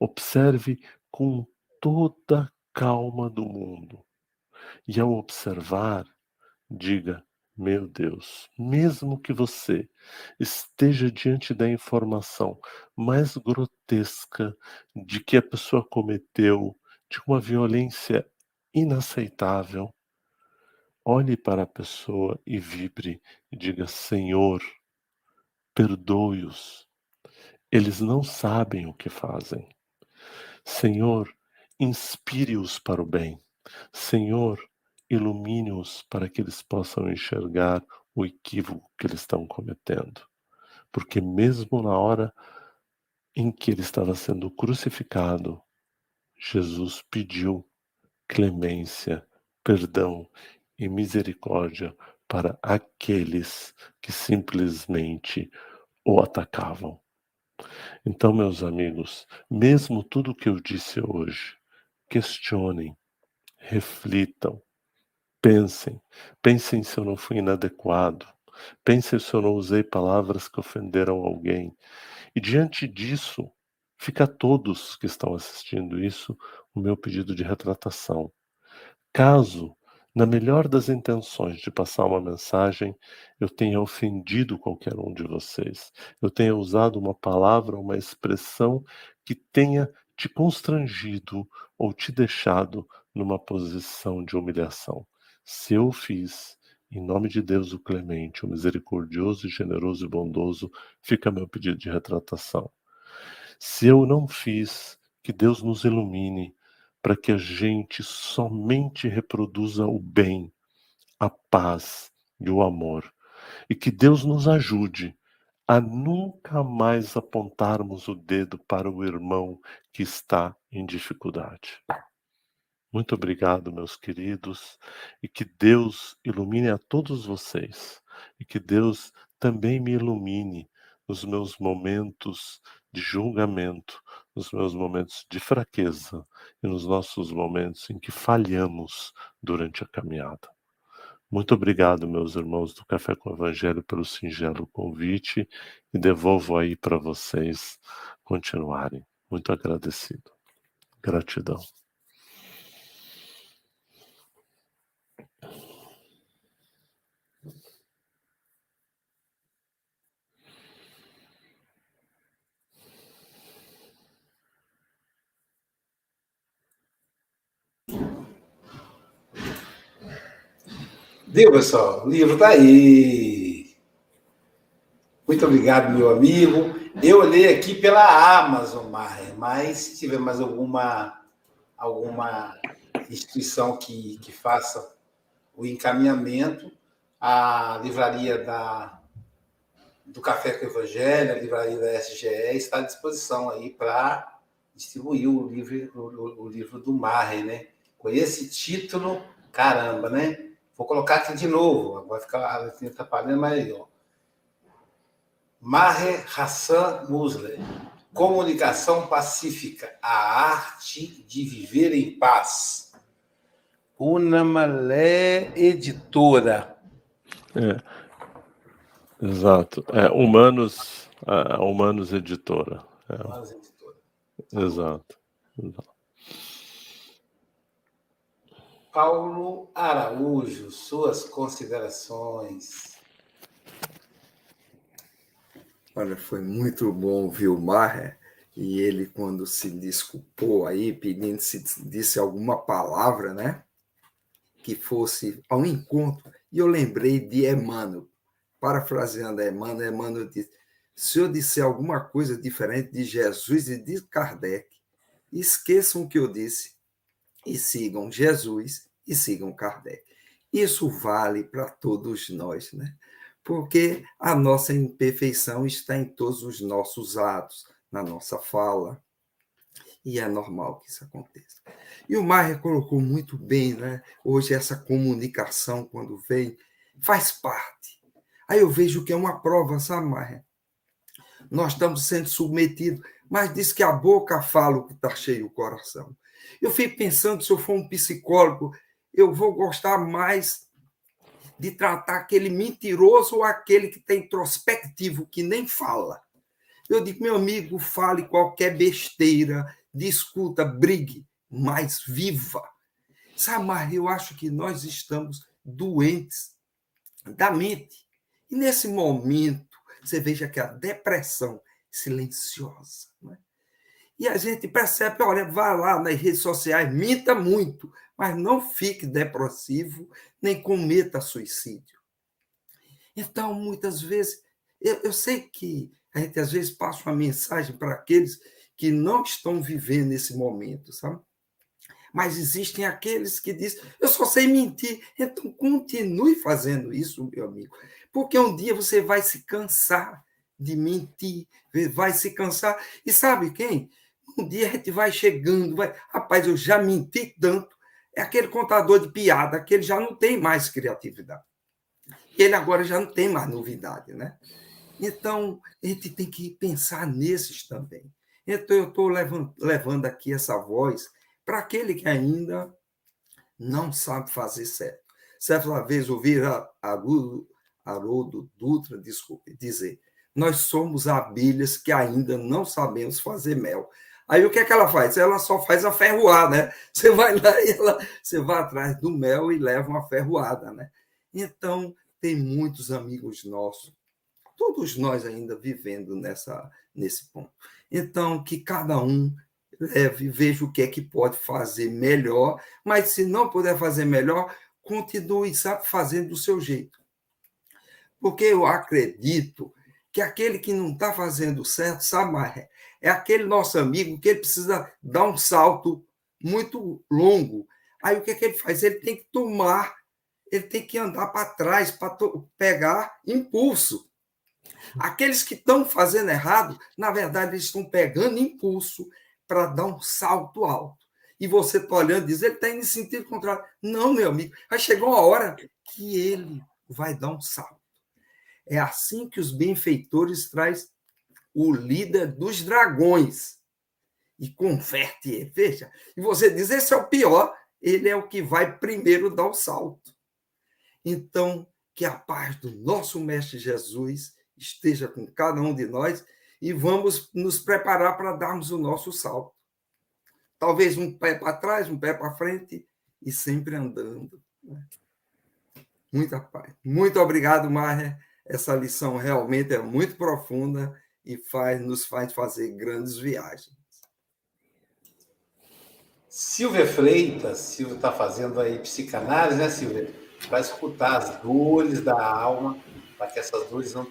S9: Observe com toda a calma do mundo. E ao observar, diga: Meu Deus, mesmo que você esteja diante da informação mais grotesca de que a pessoa cometeu, de uma violência inaceitável, olhe para a pessoa e vibre e diga: Senhor, perdoe-os eles não sabem o que fazem. Senhor, inspire-os para o bem. Senhor, ilumine-os para que eles possam enxergar o equívoco que eles estão cometendo. Porque mesmo na hora em que ele estava sendo crucificado, Jesus pediu clemência, perdão e misericórdia para aqueles que simplesmente o atacavam. Então, meus amigos, mesmo tudo que eu disse hoje, questionem, reflitam, pensem, pensem se eu não fui inadequado, pensem se eu não usei palavras que ofenderam alguém. E diante disso, fica a todos que estão assistindo isso o meu pedido de retratação. Caso na melhor das intenções de passar uma mensagem, eu tenha ofendido qualquer um de vocês. Eu tenha usado uma palavra, uma expressão que tenha te constrangido ou te deixado numa posição de humilhação. Se eu fiz, em nome de Deus o clemente, o misericordioso, generoso e bondoso, fica meu pedido de retratação. Se eu não fiz, que Deus nos ilumine para que a gente somente reproduza o bem, a paz e o amor. E que Deus nos ajude a nunca mais apontarmos o dedo para o irmão que está em dificuldade. Muito obrigado, meus queridos, e que Deus ilumine a todos vocês, e que Deus também me ilumine nos meus momentos de julgamento, nos meus momentos de fraqueza e nos nossos momentos em que falhamos durante a caminhada. Muito obrigado, meus irmãos do Café com o Evangelho, pelo singelo convite e devolvo aí para vocês continuarem. Muito agradecido. Gratidão.
S4: Viu, pessoal? O livro está aí. Muito obrigado, meu amigo. Eu olhei aqui pela Amazon, mas se tiver mais alguma, alguma instituição que, que faça o encaminhamento, a livraria da, do Café com o Evangelho, a livraria da SGE, está à disposição aí para distribuir o livro, o, o livro do Marre, né? Com esse título, caramba, né? Vou colocar aqui de novo, vai ficar a letra atrapalhando, mas ó. Maher Hassan Musler. Comunicação Pacífica, a arte de viver em paz. Unamalé Editora.
S9: É, exato. É, Humanos, a Humanos Editora. É. Humanos Editora. Exato. exato.
S4: Paulo Araújo, suas considerações.
S6: Olha, foi muito bom ouvir o Maher E ele, quando se desculpou aí, pedindo se disse alguma palavra, né? Que fosse ao encontro. E eu lembrei de Emmanuel, parafraseando Emmanuel, Emmanuel disse: se eu disser alguma coisa diferente de Jesus e de Kardec, esqueçam o que eu disse e sigam Jesus e sigam Kardec. Isso vale para todos nós, né? Porque a nossa imperfeição está em todos os nossos atos, na nossa fala, e é normal que isso aconteça. E o Maia colocou muito bem, né? Hoje essa comunicação, quando vem, faz parte. Aí eu vejo que é uma prova, sabe, Maia? Nós estamos sendo submetidos, mas diz que a boca fala o que está cheio o coração. Eu fico pensando, se eu for um psicólogo, eu vou gostar mais de tratar aquele mentiroso ou aquele que tem introspectivo, que nem fala. Eu digo, meu amigo, fale qualquer besteira, discuta, brigue, mas viva. Samar, eu acho que nós estamos doentes da mente. E nesse momento, você veja que a depressão silenciosa. E a gente percebe, olha, vá lá nas redes sociais, minta muito, mas não fique depressivo, nem cometa suicídio. Então, muitas vezes, eu, eu sei que a gente às vezes passa uma mensagem para aqueles que não estão vivendo esse momento, sabe? Mas existem aqueles que dizem, eu só sei mentir. Então, continue fazendo isso, meu amigo. Porque um dia você vai se cansar de mentir, vai se cansar. E sabe quem? Um dia a gente vai chegando, vai, rapaz, eu já menti tanto. É aquele contador de piada que ele já não tem mais criatividade. Ele agora já não tem mais novidade, né? Então, a gente tem que pensar nesses também. Então, eu estou levando, aqui essa voz para aquele que ainda não sabe fazer certo. Certa vez ouvi Haroldo, Haroldo Dutra desculpe, dizer: Nós somos abelhas que ainda não sabemos fazer mel. Aí o que é que ela faz? Ela só faz a ferroada, né? <laughs> Você vai lá e ela, você vai atrás do mel e leva uma ferroada, né? Então, tem muitos amigos nossos todos nós ainda vivendo nessa, nesse ponto. Então, que cada um leve, veja o que é que pode fazer melhor, mas se não puder fazer melhor, continue sabe, fazendo do seu jeito. Porque eu acredito que aquele que não está fazendo certo, sabe, é aquele nosso amigo que ele precisa dar um salto muito longo. Aí o que, é que ele faz? Ele tem que tomar, ele tem que andar para trás para pegar impulso. Aqueles que estão fazendo errado, na verdade, eles estão pegando impulso para dar um salto alto. E você está olhando e diz, ele está indo em sentido contrário. Não, meu amigo, aí chegou a hora que ele vai dar um salto. É assim que os benfeitores traz o líder dos dragões e converte. Veja, e você diz, esse é o pior, ele é o que vai primeiro dar o salto. Então, que a paz do nosso Mestre Jesus esteja com cada um de nós e vamos nos preparar para darmos o nosso salto. Talvez um pé para trás, um pé para frente e sempre andando. Né? Muita paz. Muito obrigado, Marra. Essa lição realmente é muito profunda e faz, nos faz fazer grandes viagens.
S4: Silvia Freitas, Silvia está fazendo aí psicanálise, né, Silvia? Para escutar as dores da alma, para que essas dores não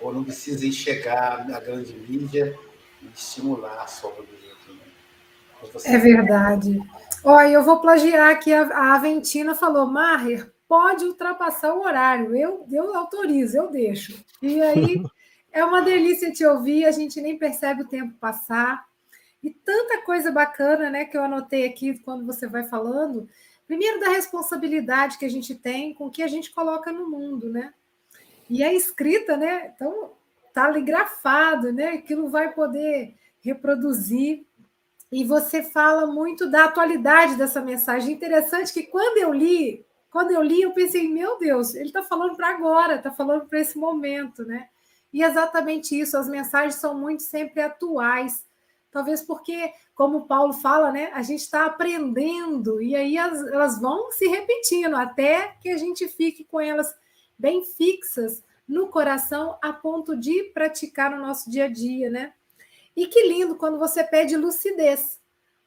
S4: ou não precisa enxergar a grande mídia e estimular a sombra do outro. Né?
S5: Você... É verdade. Olha, eu vou plagiar aqui, a Aventina falou, Maher, pode ultrapassar o horário, eu, eu autorizo, eu deixo. E aí <laughs> é uma delícia te ouvir, a gente nem percebe o tempo passar. E tanta coisa bacana, né, que eu anotei aqui quando você vai falando. Primeiro, da responsabilidade que a gente tem com o que a gente coloca no mundo, né? E é escrita, né? Então tá ali grafado, né? Aquilo vai poder reproduzir. E você fala muito da atualidade dessa mensagem. Interessante que quando eu li, quando eu li, eu pensei, meu Deus, ele está falando para agora, está falando para esse momento, né? E exatamente isso, as mensagens são muito sempre atuais. Talvez porque, como Paulo fala, né, a gente está aprendendo e aí as, elas vão se repetindo até que a gente fique com elas bem fixas no coração a ponto de praticar no nosso dia a dia, né? E que lindo quando você pede lucidez,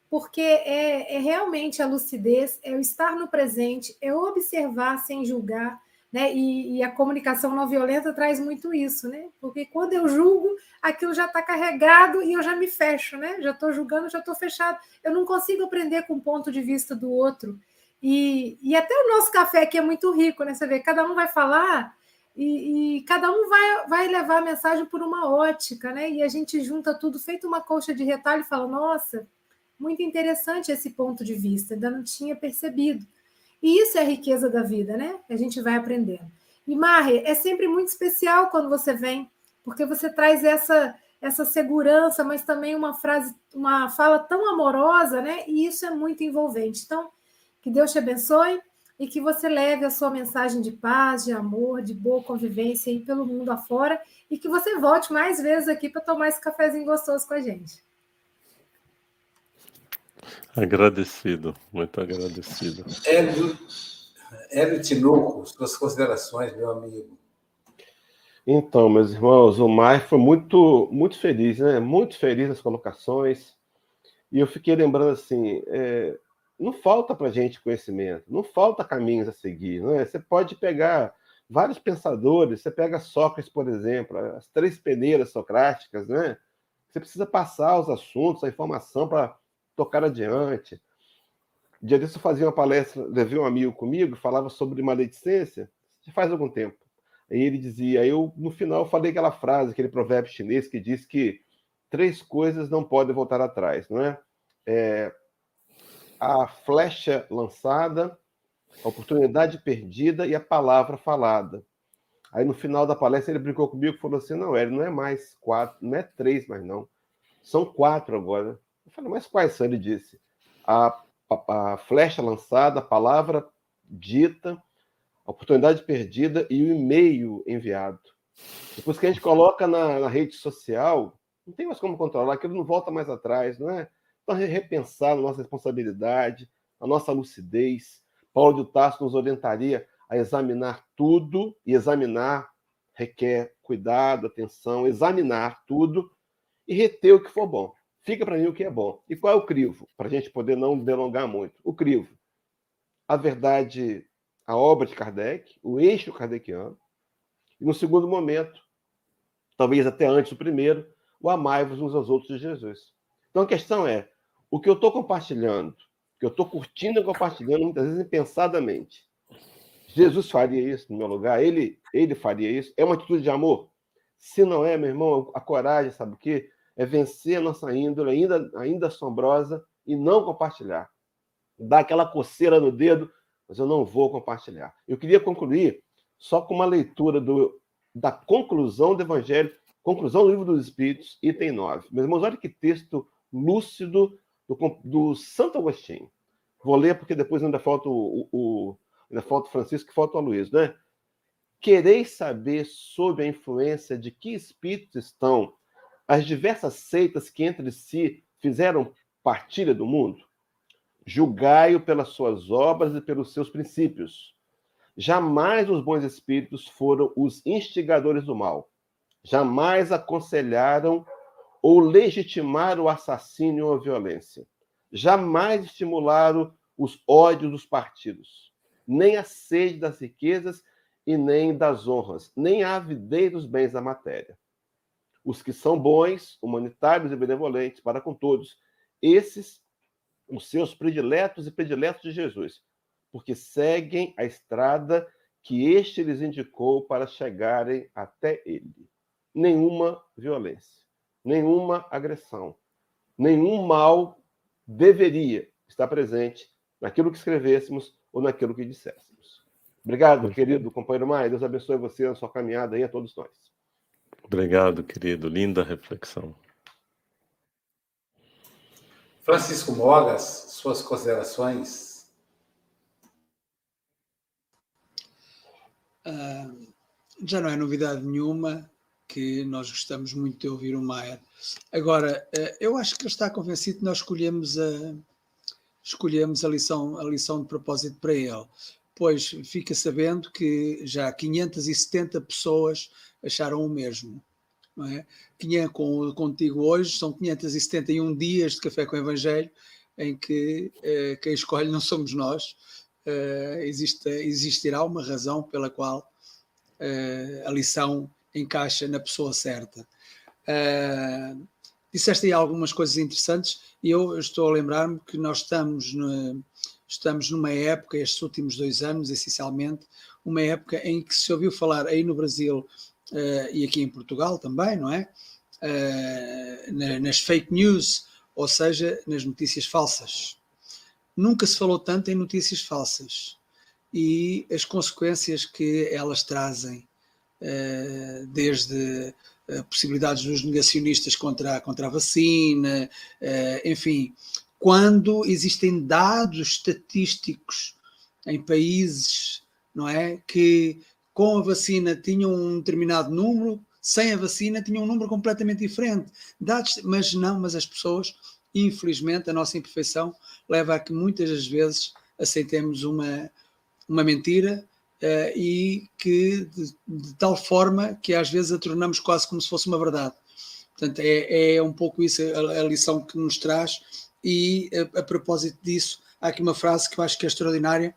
S5: porque é, é realmente a lucidez, é o estar no presente, é observar sem julgar, né? E, e, a comunicação não violenta traz muito isso, né? Porque quando eu julgo, aquilo já está carregado e eu já me fecho, né? Já estou julgando, já estou fechado. Eu não consigo aprender com o ponto de vista do outro. E, e até o nosso café aqui é muito rico, né? Você vê, cada um vai falar e, e, cada um vai, vai levar a mensagem por uma ótica, né? E a gente junta tudo, feito uma colcha de retalho e fala: nossa, muito interessante esse ponto de vista, ainda não tinha percebido. E isso é a riqueza da vida, né? A gente vai aprendendo. E Marre, é sempre muito especial quando você vem, porque você traz essa essa segurança, mas também uma frase, uma fala tão amorosa, né? E isso é muito envolvente. Então, que Deus te abençoe e que você leve a sua mensagem de paz, de amor, de boa convivência aí pelo mundo afora e que você volte mais vezes aqui para tomar esse cafezinho gostoso com a gente.
S9: Agradecido, muito agradecido.
S4: Hélio, Hélio Tinoco, suas considerações, meu amigo.
S7: Então, meus irmãos, o Mar foi muito, muito feliz, né? Muito feliz nas colocações. E eu fiquei lembrando assim, é, não falta para gente conhecimento, não falta caminhos a seguir, não é? Você pode pegar vários pensadores, você pega Sócrates, por exemplo, as três peneiras socráticas, né? Você precisa passar os assuntos, a informação para tocar adiante. Dia disso eu fazia uma palestra, levei um amigo comigo, falava sobre maledicência, faz algum tempo. Aí ele dizia, eu no final falei aquela frase, aquele provérbio chinês que diz que três coisas não podem voltar atrás, não é? é a flecha lançada, a oportunidade perdida e a palavra falada. Aí no final da palestra ele brincou comigo e falou assim: não, ele não é mais quatro, não é três mais não, são quatro agora. Falei, mas quais são? Ele disse: a, a, a flecha lançada, a palavra dita, a oportunidade perdida e o e-mail enviado. Depois que a gente coloca na, na, rede social, não tem mais como controlar, aquilo não volta mais atrás, não é? Então, repensar a nossa responsabilidade, a nossa lucidez. Paulo de Tarso nos orientaria a examinar tudo, e examinar requer cuidado, atenção, examinar tudo e reter o que for bom. Fica para mim o que é bom. E qual é o crivo? Para a gente poder não delongar muito. O crivo. A verdade, a obra de Kardec, o eixo kardeciano. E no segundo momento, talvez até antes do primeiro, o amai-vos uns aos outros de Jesus. Então a questão é: o que eu estou compartilhando, que eu estou curtindo e compartilhando, muitas vezes impensadamente. Jesus faria isso no meu lugar? Ele, ele faria isso? É uma atitude de amor? Se não é, meu irmão, a coragem, sabe o quê? É vencer a nossa índole ainda, ainda assombrosa e não compartilhar. Dar aquela coceira no dedo, mas eu não vou compartilhar. Eu queria concluir só com uma leitura do, da conclusão do Evangelho, conclusão do Livro dos Espíritos, item 9. Meus irmãos, olha que texto lúcido do, do Santo Agostinho. Vou ler porque depois ainda falta o, o ainda falta o Francisco e falta o Luiz, né? Quereis saber sobre a influência de que espíritos estão as diversas seitas que entre si fizeram partilha do mundo? Julgai-o pelas suas obras e pelos seus princípios. Jamais os bons espíritos foram os instigadores do mal. Jamais aconselharam ou legitimaram o assassínio ou a violência. Jamais estimularam os ódios dos partidos, nem a sede das riquezas e nem das honras, nem a avidez dos bens da matéria os que são bons, humanitários e benevolentes para com todos. Esses, os seus prediletos e prediletos de Jesus, porque seguem a estrada que este lhes indicou para chegarem até ele. Nenhuma violência, nenhuma agressão, nenhum mal deveria estar presente naquilo que escrevêssemos ou naquilo que disséssemos. Obrigado, querido companheiro Maia. Deus abençoe você na sua caminhada aí a todos nós.
S9: Obrigado, querido. Linda reflexão.
S4: Francisco Mogas, suas considerações?
S8: Uh, já não é novidade nenhuma que nós gostamos muito de ouvir o Maier. Agora, uh, eu acho que ele está convencido que nós escolhemos a, escolhemos a, lição, a lição de propósito para ele. Pois fica sabendo que já 570 pessoas acharam o mesmo. não é? Com, contigo hoje, são 571 dias de café com o Evangelho, em que uh, quem escolhe não somos nós. Uh, existe, existirá uma razão pela qual uh, a lição encaixa na pessoa certa. Uh, disseste aí algumas coisas interessantes e eu estou a lembrar-me que nós estamos, no, estamos numa época, estes últimos dois anos, essencialmente, uma época em que se ouviu falar aí no Brasil uh, e aqui em Portugal também, não é? Uh, nas fake news, ou seja, nas notícias falsas. Nunca se falou tanto em notícias falsas e as consequências que elas trazem, uh, desde possibilidades dos negacionistas contra, contra a vacina, enfim, quando existem dados estatísticos em países, não é, que com a vacina tinham um determinado número, sem a vacina tinham um número completamente diferente. Dados, mas não, mas as pessoas, infelizmente, a nossa imperfeição leva a que muitas das vezes aceitemos uma, uma mentira uh, e que de, de, tal forma que às vezes a tornamos quase como se fosse uma verdade. Portanto, é, é um pouco isso a, a lição que nos traz e a, a propósito disso, há aqui uma frase que eu acho que é extraordinária,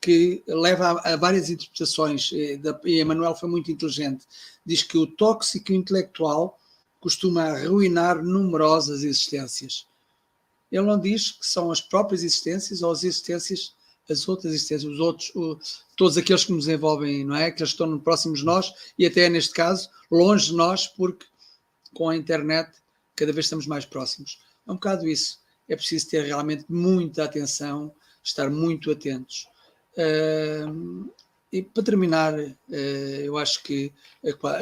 S8: que leva a, a várias interpretações, e, e Emmanuel foi muito inteligente. Diz que o tóxico intelectual costuma arruinar numerosas existências. Ele não diz que são as próprias existências ou as existências, as outras existências, os outros, o, todos aqueles que nos envolvem, não é? Que estão próximos de nós e até neste caso, longe de nós, porque com a internet cada vez estamos mais próximos. É um bocado isso. É preciso ter realmente muita atenção, estar muito atentos. Uh, e para terminar, uh, eu acho que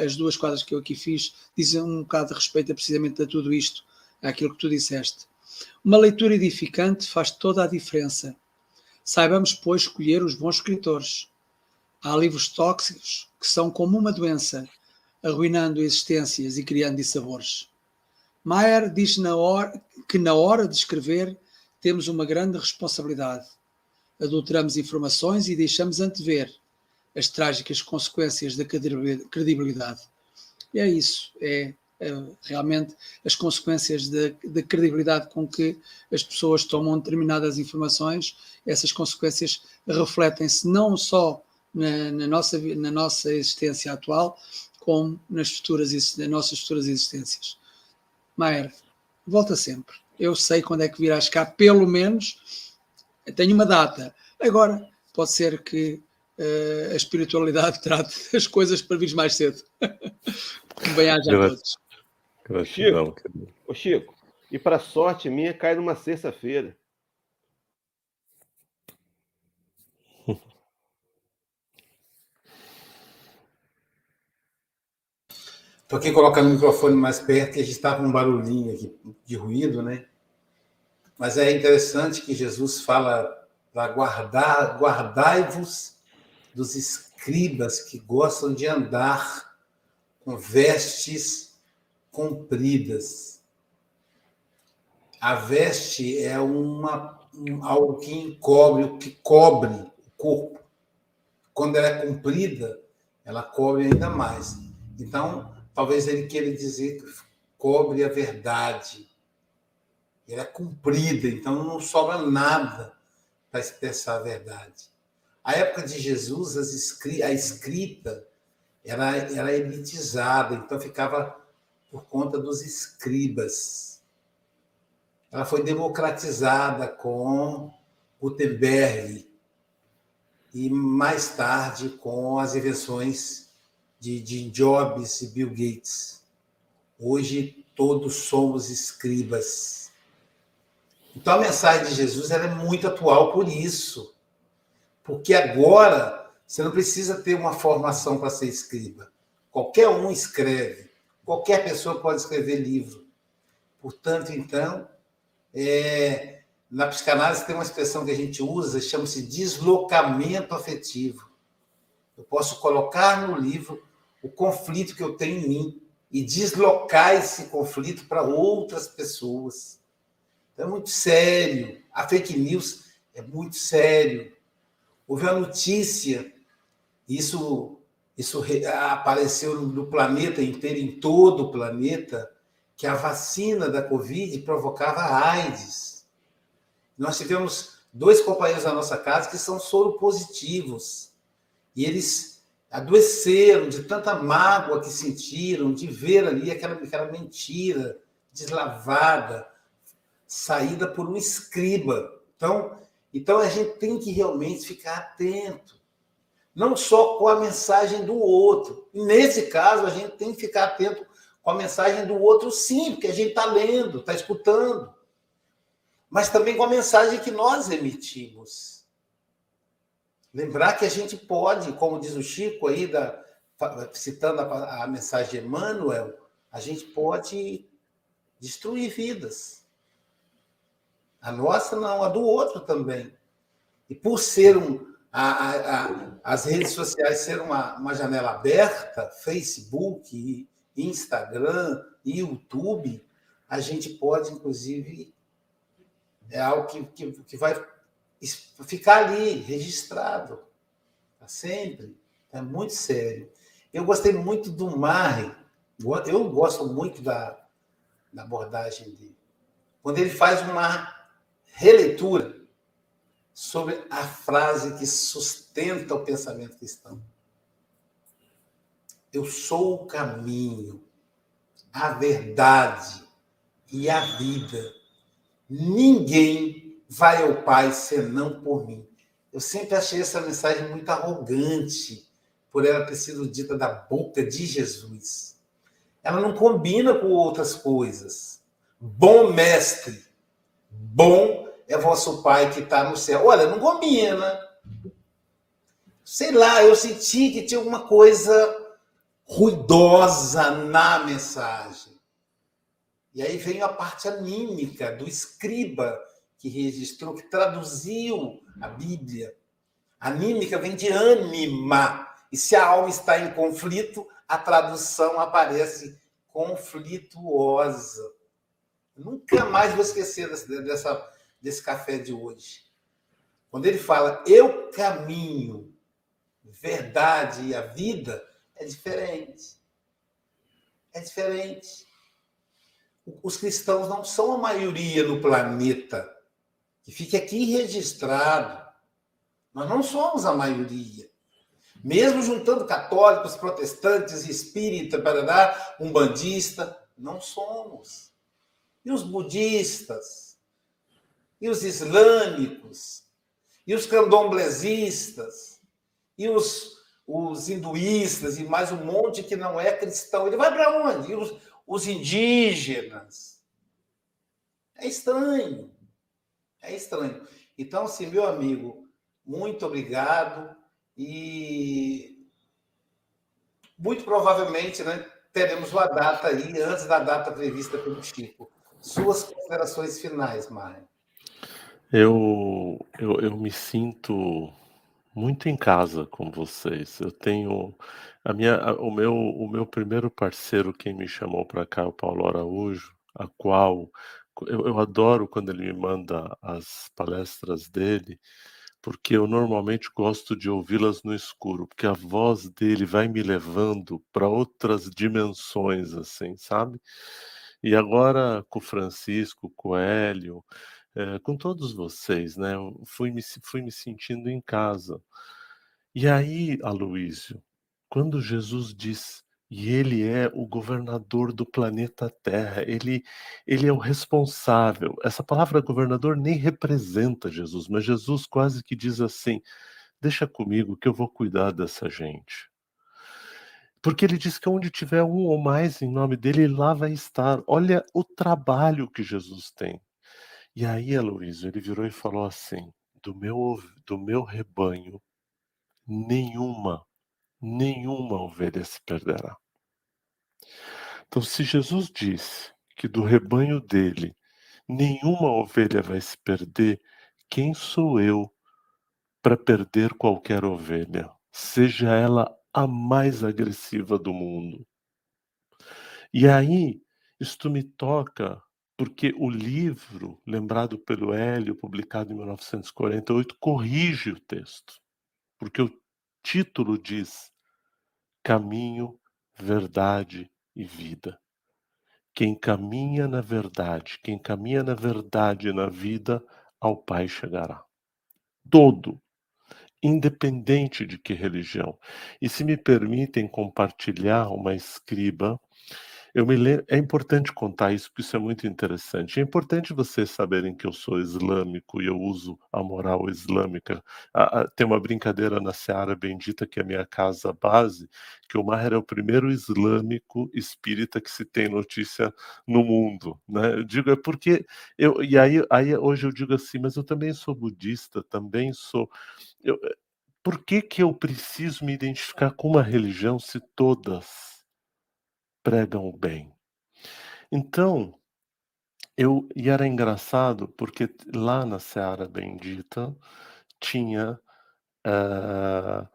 S8: as duas quadras que eu aqui fiz dizem um bocado de respeito precisamente a tudo isto, àquilo que tu disseste. Uma leitura edificante faz toda a diferença. Saibamos, pois, escolher os bons escritores. Há livros tóxicos que são como uma doença, arruinando existências e criando dissabores. Mayer diz na hora, que na hora de escrever temos uma grande responsabilidade adulteramos informações e deixamos antever as trágicas consequências da credibilidade. E é isso, é, é realmente as consequências da, da, credibilidade com que as pessoas tomam determinadas informações, essas consequências refletem-se não só na, na, nossa, na nossa existência atual, como nas, futuras, nas nossas futuras existências. Maier, volta sempre. Eu sei quando é que virás cá, pelo menos tenho uma data. Agora, pode ser que uh, a espiritualidade <laughs> trate as coisas para vir mais cedo. <laughs> Bem-aja a todos.
S7: Chico, ô Chico, e para sorte minha, cai numa sexta-feira.
S4: Estou aqui colocando o microfone mais perto, que a gente estava com um barulhinho aqui de ruído, né? Mas é interessante que Jesus fala para guardar, guardai-vos dos escribas que gostam de andar com vestes compridas. A veste é uma um, algo que encobre, que cobre o corpo. Quando ela é comprida, ela cobre ainda mais. Então, talvez ele queira dizer que cobre a verdade. Ela é comprida, então não sobra nada para expressar a verdade. A época de Jesus, a escrita era, era elitizada, então ficava por conta dos escribas. Ela foi democratizada com Gutenberg e mais tarde com as invenções de, de Jobs e Bill Gates. Hoje todos somos escribas. Então a mensagem de Jesus é muito atual por isso. Porque agora você não precisa ter uma formação para ser escriba. Qualquer um escreve. Qualquer pessoa pode escrever livro. Portanto, então, é, na psicanálise tem uma expressão que a gente usa, chama-se deslocamento afetivo. Eu posso colocar no livro o conflito que eu tenho em mim e deslocar esse conflito para outras pessoas. Então, é muito sério. A fake news é muito sério. Houve uma notícia, isso isso apareceu no planeta inteiro, em todo o planeta, que a vacina da Covid provocava AIDS. Nós tivemos dois companheiros da nossa casa que são soro positivos. E eles adoeceram de tanta mágoa que sentiram, de ver ali aquela, aquela mentira deslavada, saída por um escriba. Então, então a gente tem que realmente ficar atento, não só com a mensagem do outro. Nesse caso, a gente tem que ficar atento com a mensagem do outro, sim, porque a gente está lendo, está escutando, mas também com a mensagem que nós emitimos. Lembrar que a gente pode, como diz o Chico aí, da, citando a, a mensagem de Emmanuel, a gente pode destruir vidas. A nossa não, a do outro também. E por ser um, a, a, a, as redes sociais ser uma, uma janela aberta, Facebook, Instagram, YouTube, a gente pode, inclusive, é algo que, que, que vai ficar ali, registrado, para sempre. É muito sério. Eu gostei muito do Marre, eu gosto muito da, da abordagem dele. Quando ele faz uma releitura sobre a frase que sustenta o pensamento cristão. Eu sou o caminho, a verdade e a vida. Ninguém vai ao Pai senão por mim. Eu sempre achei essa mensagem muito arrogante por ela ter sido dita da boca de Jesus. Ela não combina com outras coisas. Bom mestre, bom é vosso Pai que está no céu. Olha, não combina. Sei lá, eu senti que tinha alguma coisa ruidosa na mensagem. E aí vem a parte anímica do escriba que registrou, que traduziu a Bíblia. Anímica vem de ânima. E se a alma está em conflito, a tradução aparece conflituosa. nunca mais vou esquecer dessa, desse café de hoje. Quando ele fala, eu caminho, verdade e a vida, é diferente. É diferente. Os cristãos não são a maioria no planeta. Que fique aqui registrado. Nós não somos a maioria. Mesmo juntando católicos, protestantes, espírita, para um bandista, não somos. E os budistas? E os islâmicos? E os candomblesistas? E os os hinduístas e mais um monte que não é cristão. Ele vai para onde? Os, os indígenas. É estranho. É estranho. Então, assim, meu amigo, muito obrigado e muito provavelmente né, teremos uma data aí, antes da data prevista pelo Chico. Suas considerações finais, Mário.
S9: Eu, eu, eu me sinto muito em casa com vocês. Eu tenho a minha, o meu, o meu primeiro parceiro, quem me chamou para cá, o Paulo Araújo, a qual eu, eu adoro quando ele me manda as palestras dele, porque eu normalmente gosto de ouvi-las no escuro, porque a voz dele vai me levando para outras dimensões, assim, sabe? E agora com o Francisco, com o Hélio, é, com todos vocês, né? Eu fui me, fui me sentindo em casa. E aí, Aloísio, quando Jesus diz, e ele é o governador do planeta Terra, ele, ele é o responsável. Essa palavra governador nem representa Jesus, mas Jesus quase que diz assim: deixa comigo que eu vou cuidar dessa gente. Porque ele diz que onde tiver um ou mais em nome dele, lá vai estar. Olha o trabalho que Jesus tem. E aí, Aloysio, ele virou e falou assim: do meu, do meu rebanho, nenhuma, nenhuma ovelha se perderá. Então, se Jesus disse que do rebanho dele nenhuma ovelha vai se perder, quem sou eu para perder qualquer ovelha, seja ela a mais agressiva do mundo? E aí, isto me toca porque o livro, lembrado pelo Hélio, publicado em 1948, corrige o texto. Porque o título diz caminho, verdade e vida. Quem caminha na verdade, quem caminha na verdade e na vida, ao Pai chegará. Todo, independente de que religião. E se me permitem compartilhar uma escriba eu me lembro, é importante contar isso, porque isso é muito interessante. É importante vocês saberem que eu sou islâmico e eu uso a moral islâmica. tem uma brincadeira na Seara Bendita, que é a minha casa base, que o Maher é o primeiro islâmico espírita que se tem notícia no mundo. Né? Eu digo, é porque. Eu, e aí, aí hoje eu digo assim, mas eu também sou budista, também sou. Eu, por que, que eu preciso me identificar com uma religião se todas pregam o bem. Então, eu e era engraçado porque lá na Seara Bendita tinha uh,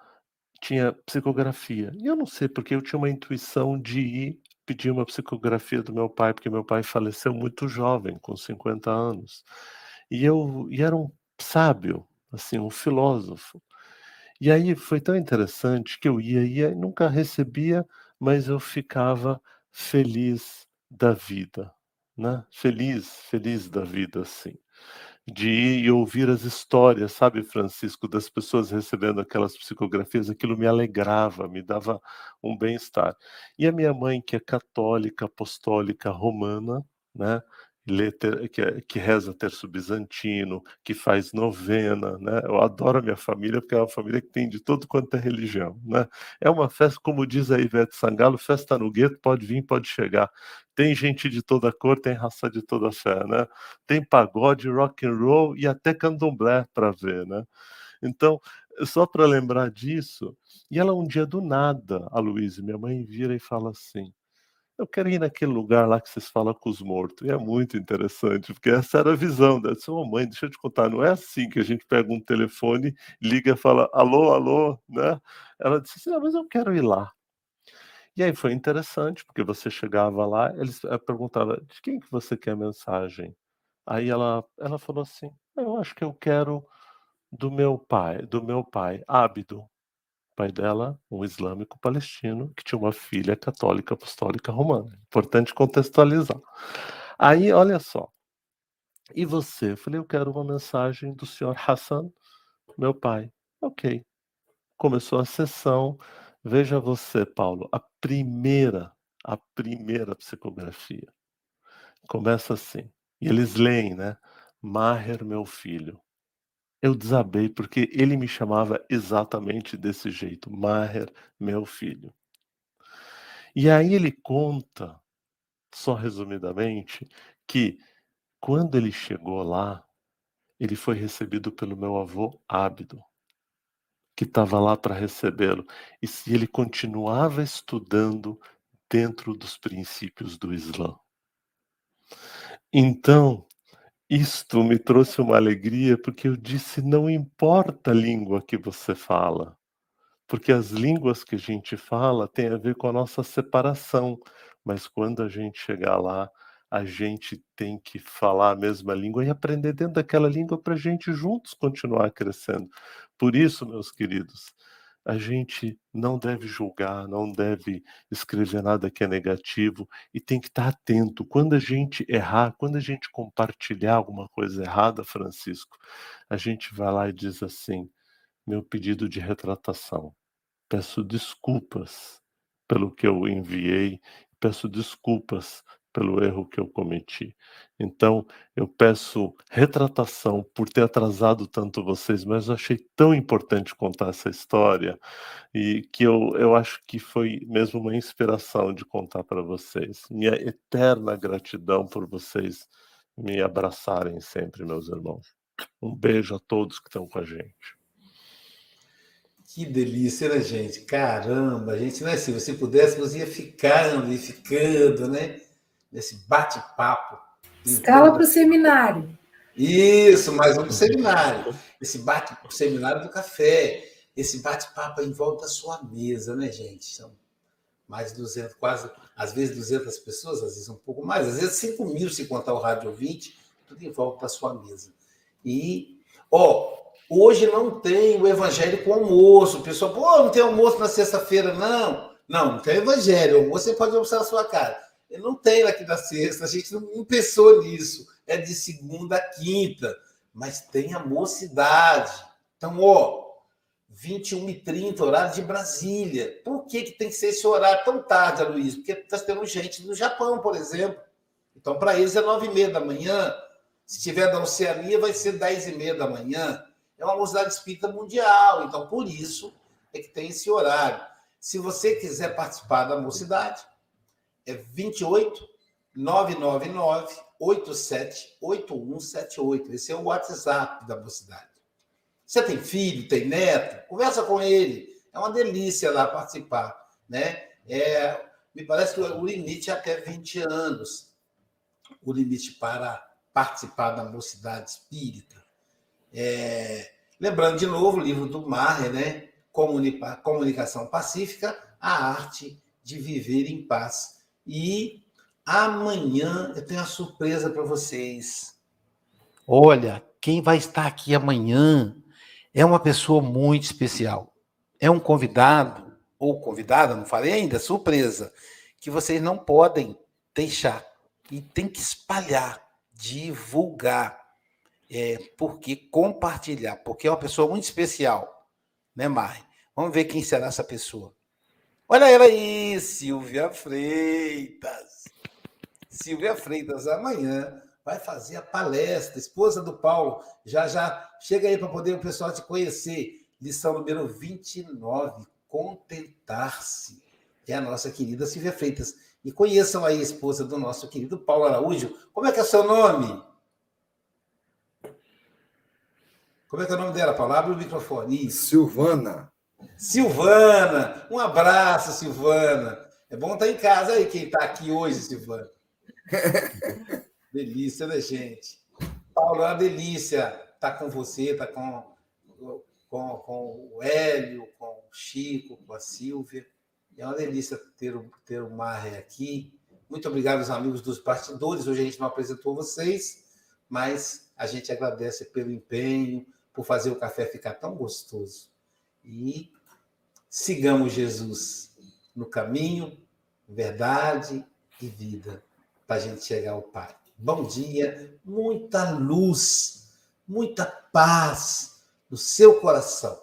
S9: tinha psicografia. E eu não sei porque eu tinha uma intuição de ir pedir uma psicografia do meu pai, porque meu pai faleceu muito jovem, com 50 anos. E eu e era um sábio, assim, um filósofo. E aí foi tão interessante que eu ia e nunca recebia mas eu ficava feliz da vida, né? Feliz, feliz da vida, assim. De ir e ouvir as histórias, sabe, Francisco, das pessoas recebendo aquelas psicografias, aquilo me alegrava, me dava um bem-estar. E a minha mãe, que é católica, apostólica, romana, né? Ter, que, é, que, reza terço bizantino, que faz novena, né? Eu adoro a minha família porque é uma família que tem de todo quanto é religião, né? É uma festa, como diz a Ivete Sangalo, festa no gueto, pode vir, pode chegar. Tem gente de toda cor, tem raça de toda fé, né? Tem pagode, rock and roll e até candomblé para ver, né? Então, só para lembrar disso, e ela um dia do nada, a Luísa, minha mãe, vira e fala assim: eu quero ir naquele lugar lá que vocês falam com os mortos. E é muito interessante, porque essa era a visão da sua mãe. Deixa eu te contar, não é assim que a gente pega um telefone, liga fala alô, alô, né? Ela disse assim, ah, mas eu quero ir lá. E aí foi interessante, porque você chegava lá, eles perguntavam, de quem que você quer a mensagem? Aí ela, ela falou assim, eu acho que eu quero do meu pai, do meu pai, Ábido pai dela, um islâmico palestino, que tinha uma filha católica apostólica romana. Importante contextualizar. Aí, olha só. E você? Eu falei, eu quero uma mensagem do senhor Hassan, meu pai. Ok. Começou a sessão. Veja você, Paulo, a primeira, a primeira psicografia. Começa assim. E eles leem, né? Maher, meu filho, eu desabei porque ele me chamava exatamente desse jeito, Maher, meu filho. E aí ele conta, só resumidamente, que quando ele chegou lá, ele foi recebido pelo meu avô Ábido, que estava lá para recebê-lo. E se ele continuava estudando dentro dos princípios do Islã. Então, isto me trouxe uma alegria porque eu disse: não importa a língua que você fala, porque as línguas que a gente fala têm a ver com a nossa separação, mas quando a gente chegar lá, a gente tem que falar a mesma língua e aprender dentro daquela língua para a gente juntos continuar crescendo. Por isso, meus queridos, a gente não deve julgar, não deve escrever nada que é negativo e tem que estar atento. Quando a gente errar, quando a gente compartilhar alguma coisa errada, Francisco, a gente vai lá e diz assim: meu pedido de retratação. Peço desculpas pelo que eu enviei, peço desculpas pelo erro que eu cometi. Então, eu peço retratação por ter atrasado tanto vocês, mas eu achei tão importante contar essa história e que eu, eu acho que foi mesmo uma inspiração de contar para vocês. Minha eterna gratidão por vocês me abraçarem sempre, meus irmãos. Um beijo a todos que estão com a gente.
S4: Que delícia, né, gente? Caramba, gente, né? Se você pudesse, você ia ficando e ficando, né? Nesse bate-papo.
S5: Escala para o seminário.
S4: Isso, mais um seminário. Esse bate seminário do café, esse bate-papo em volta da sua mesa, né, gente? São mais de 200, quase, às vezes 200 pessoas, às vezes um pouco mais, às vezes 5 mil se contar o rádio ouvinte, tudo em volta da sua mesa. E, ó, hoje não tem o evangelho com almoço. O pessoal, pô, não tem almoço na sexta-feira, não. Não, não tem evangelho. Você pode mostrar a sua cara. Não tem aqui da sexta, a gente não pensou nisso. É de segunda a quinta, mas tem a mocidade. Então, ó, 21 e 30 horário de Brasília. Por que, que tem que ser esse horário tão tarde, Luiz? Porque está tendo gente no Japão, por exemplo. Então, para eles é 9 e meia da manhã. Se tiver da Oceania, vai ser 10 e meia da manhã. É uma mocidade espírita mundial. Então, por isso é que tem esse horário. Se você quiser participar da mocidade, é 28 999 87 8178. Esse é o WhatsApp da mocidade. Você tem filho, tem neto? Conversa com ele. É uma delícia lá participar. Né? É, me parece que o limite é até 20 anos o limite para participar da mocidade espírita. É, lembrando de novo o livro do Maher, né? Comunicação Pacífica, a arte de viver em paz. E amanhã eu tenho uma surpresa para vocês.
S10: Olha, quem vai estar aqui amanhã é uma pessoa muito especial. É um convidado, ou convidada, não falei ainda, surpresa, que vocês não podem deixar. E tem que espalhar, divulgar. É, porque compartilhar, porque é uma pessoa muito especial, né, Mari? Vamos ver quem será essa pessoa. Olha ela aí, Silvia Freitas. Silvia Freitas, amanhã vai fazer a palestra, esposa do Paulo. Já já chega aí para poder o pessoal te conhecer. Lição número 29, contentar-se. É a nossa querida Silvia Freitas. E conheçam aí a esposa do nosso querido Paulo Araújo. Como é que é seu nome? Como é que é o nome dela, Paulo? Abre o microfone.
S6: Silvana.
S4: Silvana. Um abraço, Silvana. É bom estar em casa aí, quem está aqui hoje, Silvana. <laughs> delícia, né, gente? Paulo, é uma delícia estar com você, estar com, com, com o Hélio, com o Chico, com a Silvia. É uma delícia ter, ter o Marre aqui. Muito obrigado aos amigos dos bastidores. Hoje a gente não apresentou vocês, mas a gente agradece pelo empenho, por fazer o café ficar tão gostoso. E sigamos Jesus no caminho, verdade e vida, para a gente chegar ao Pai. Bom dia, muita luz, muita paz no seu coração.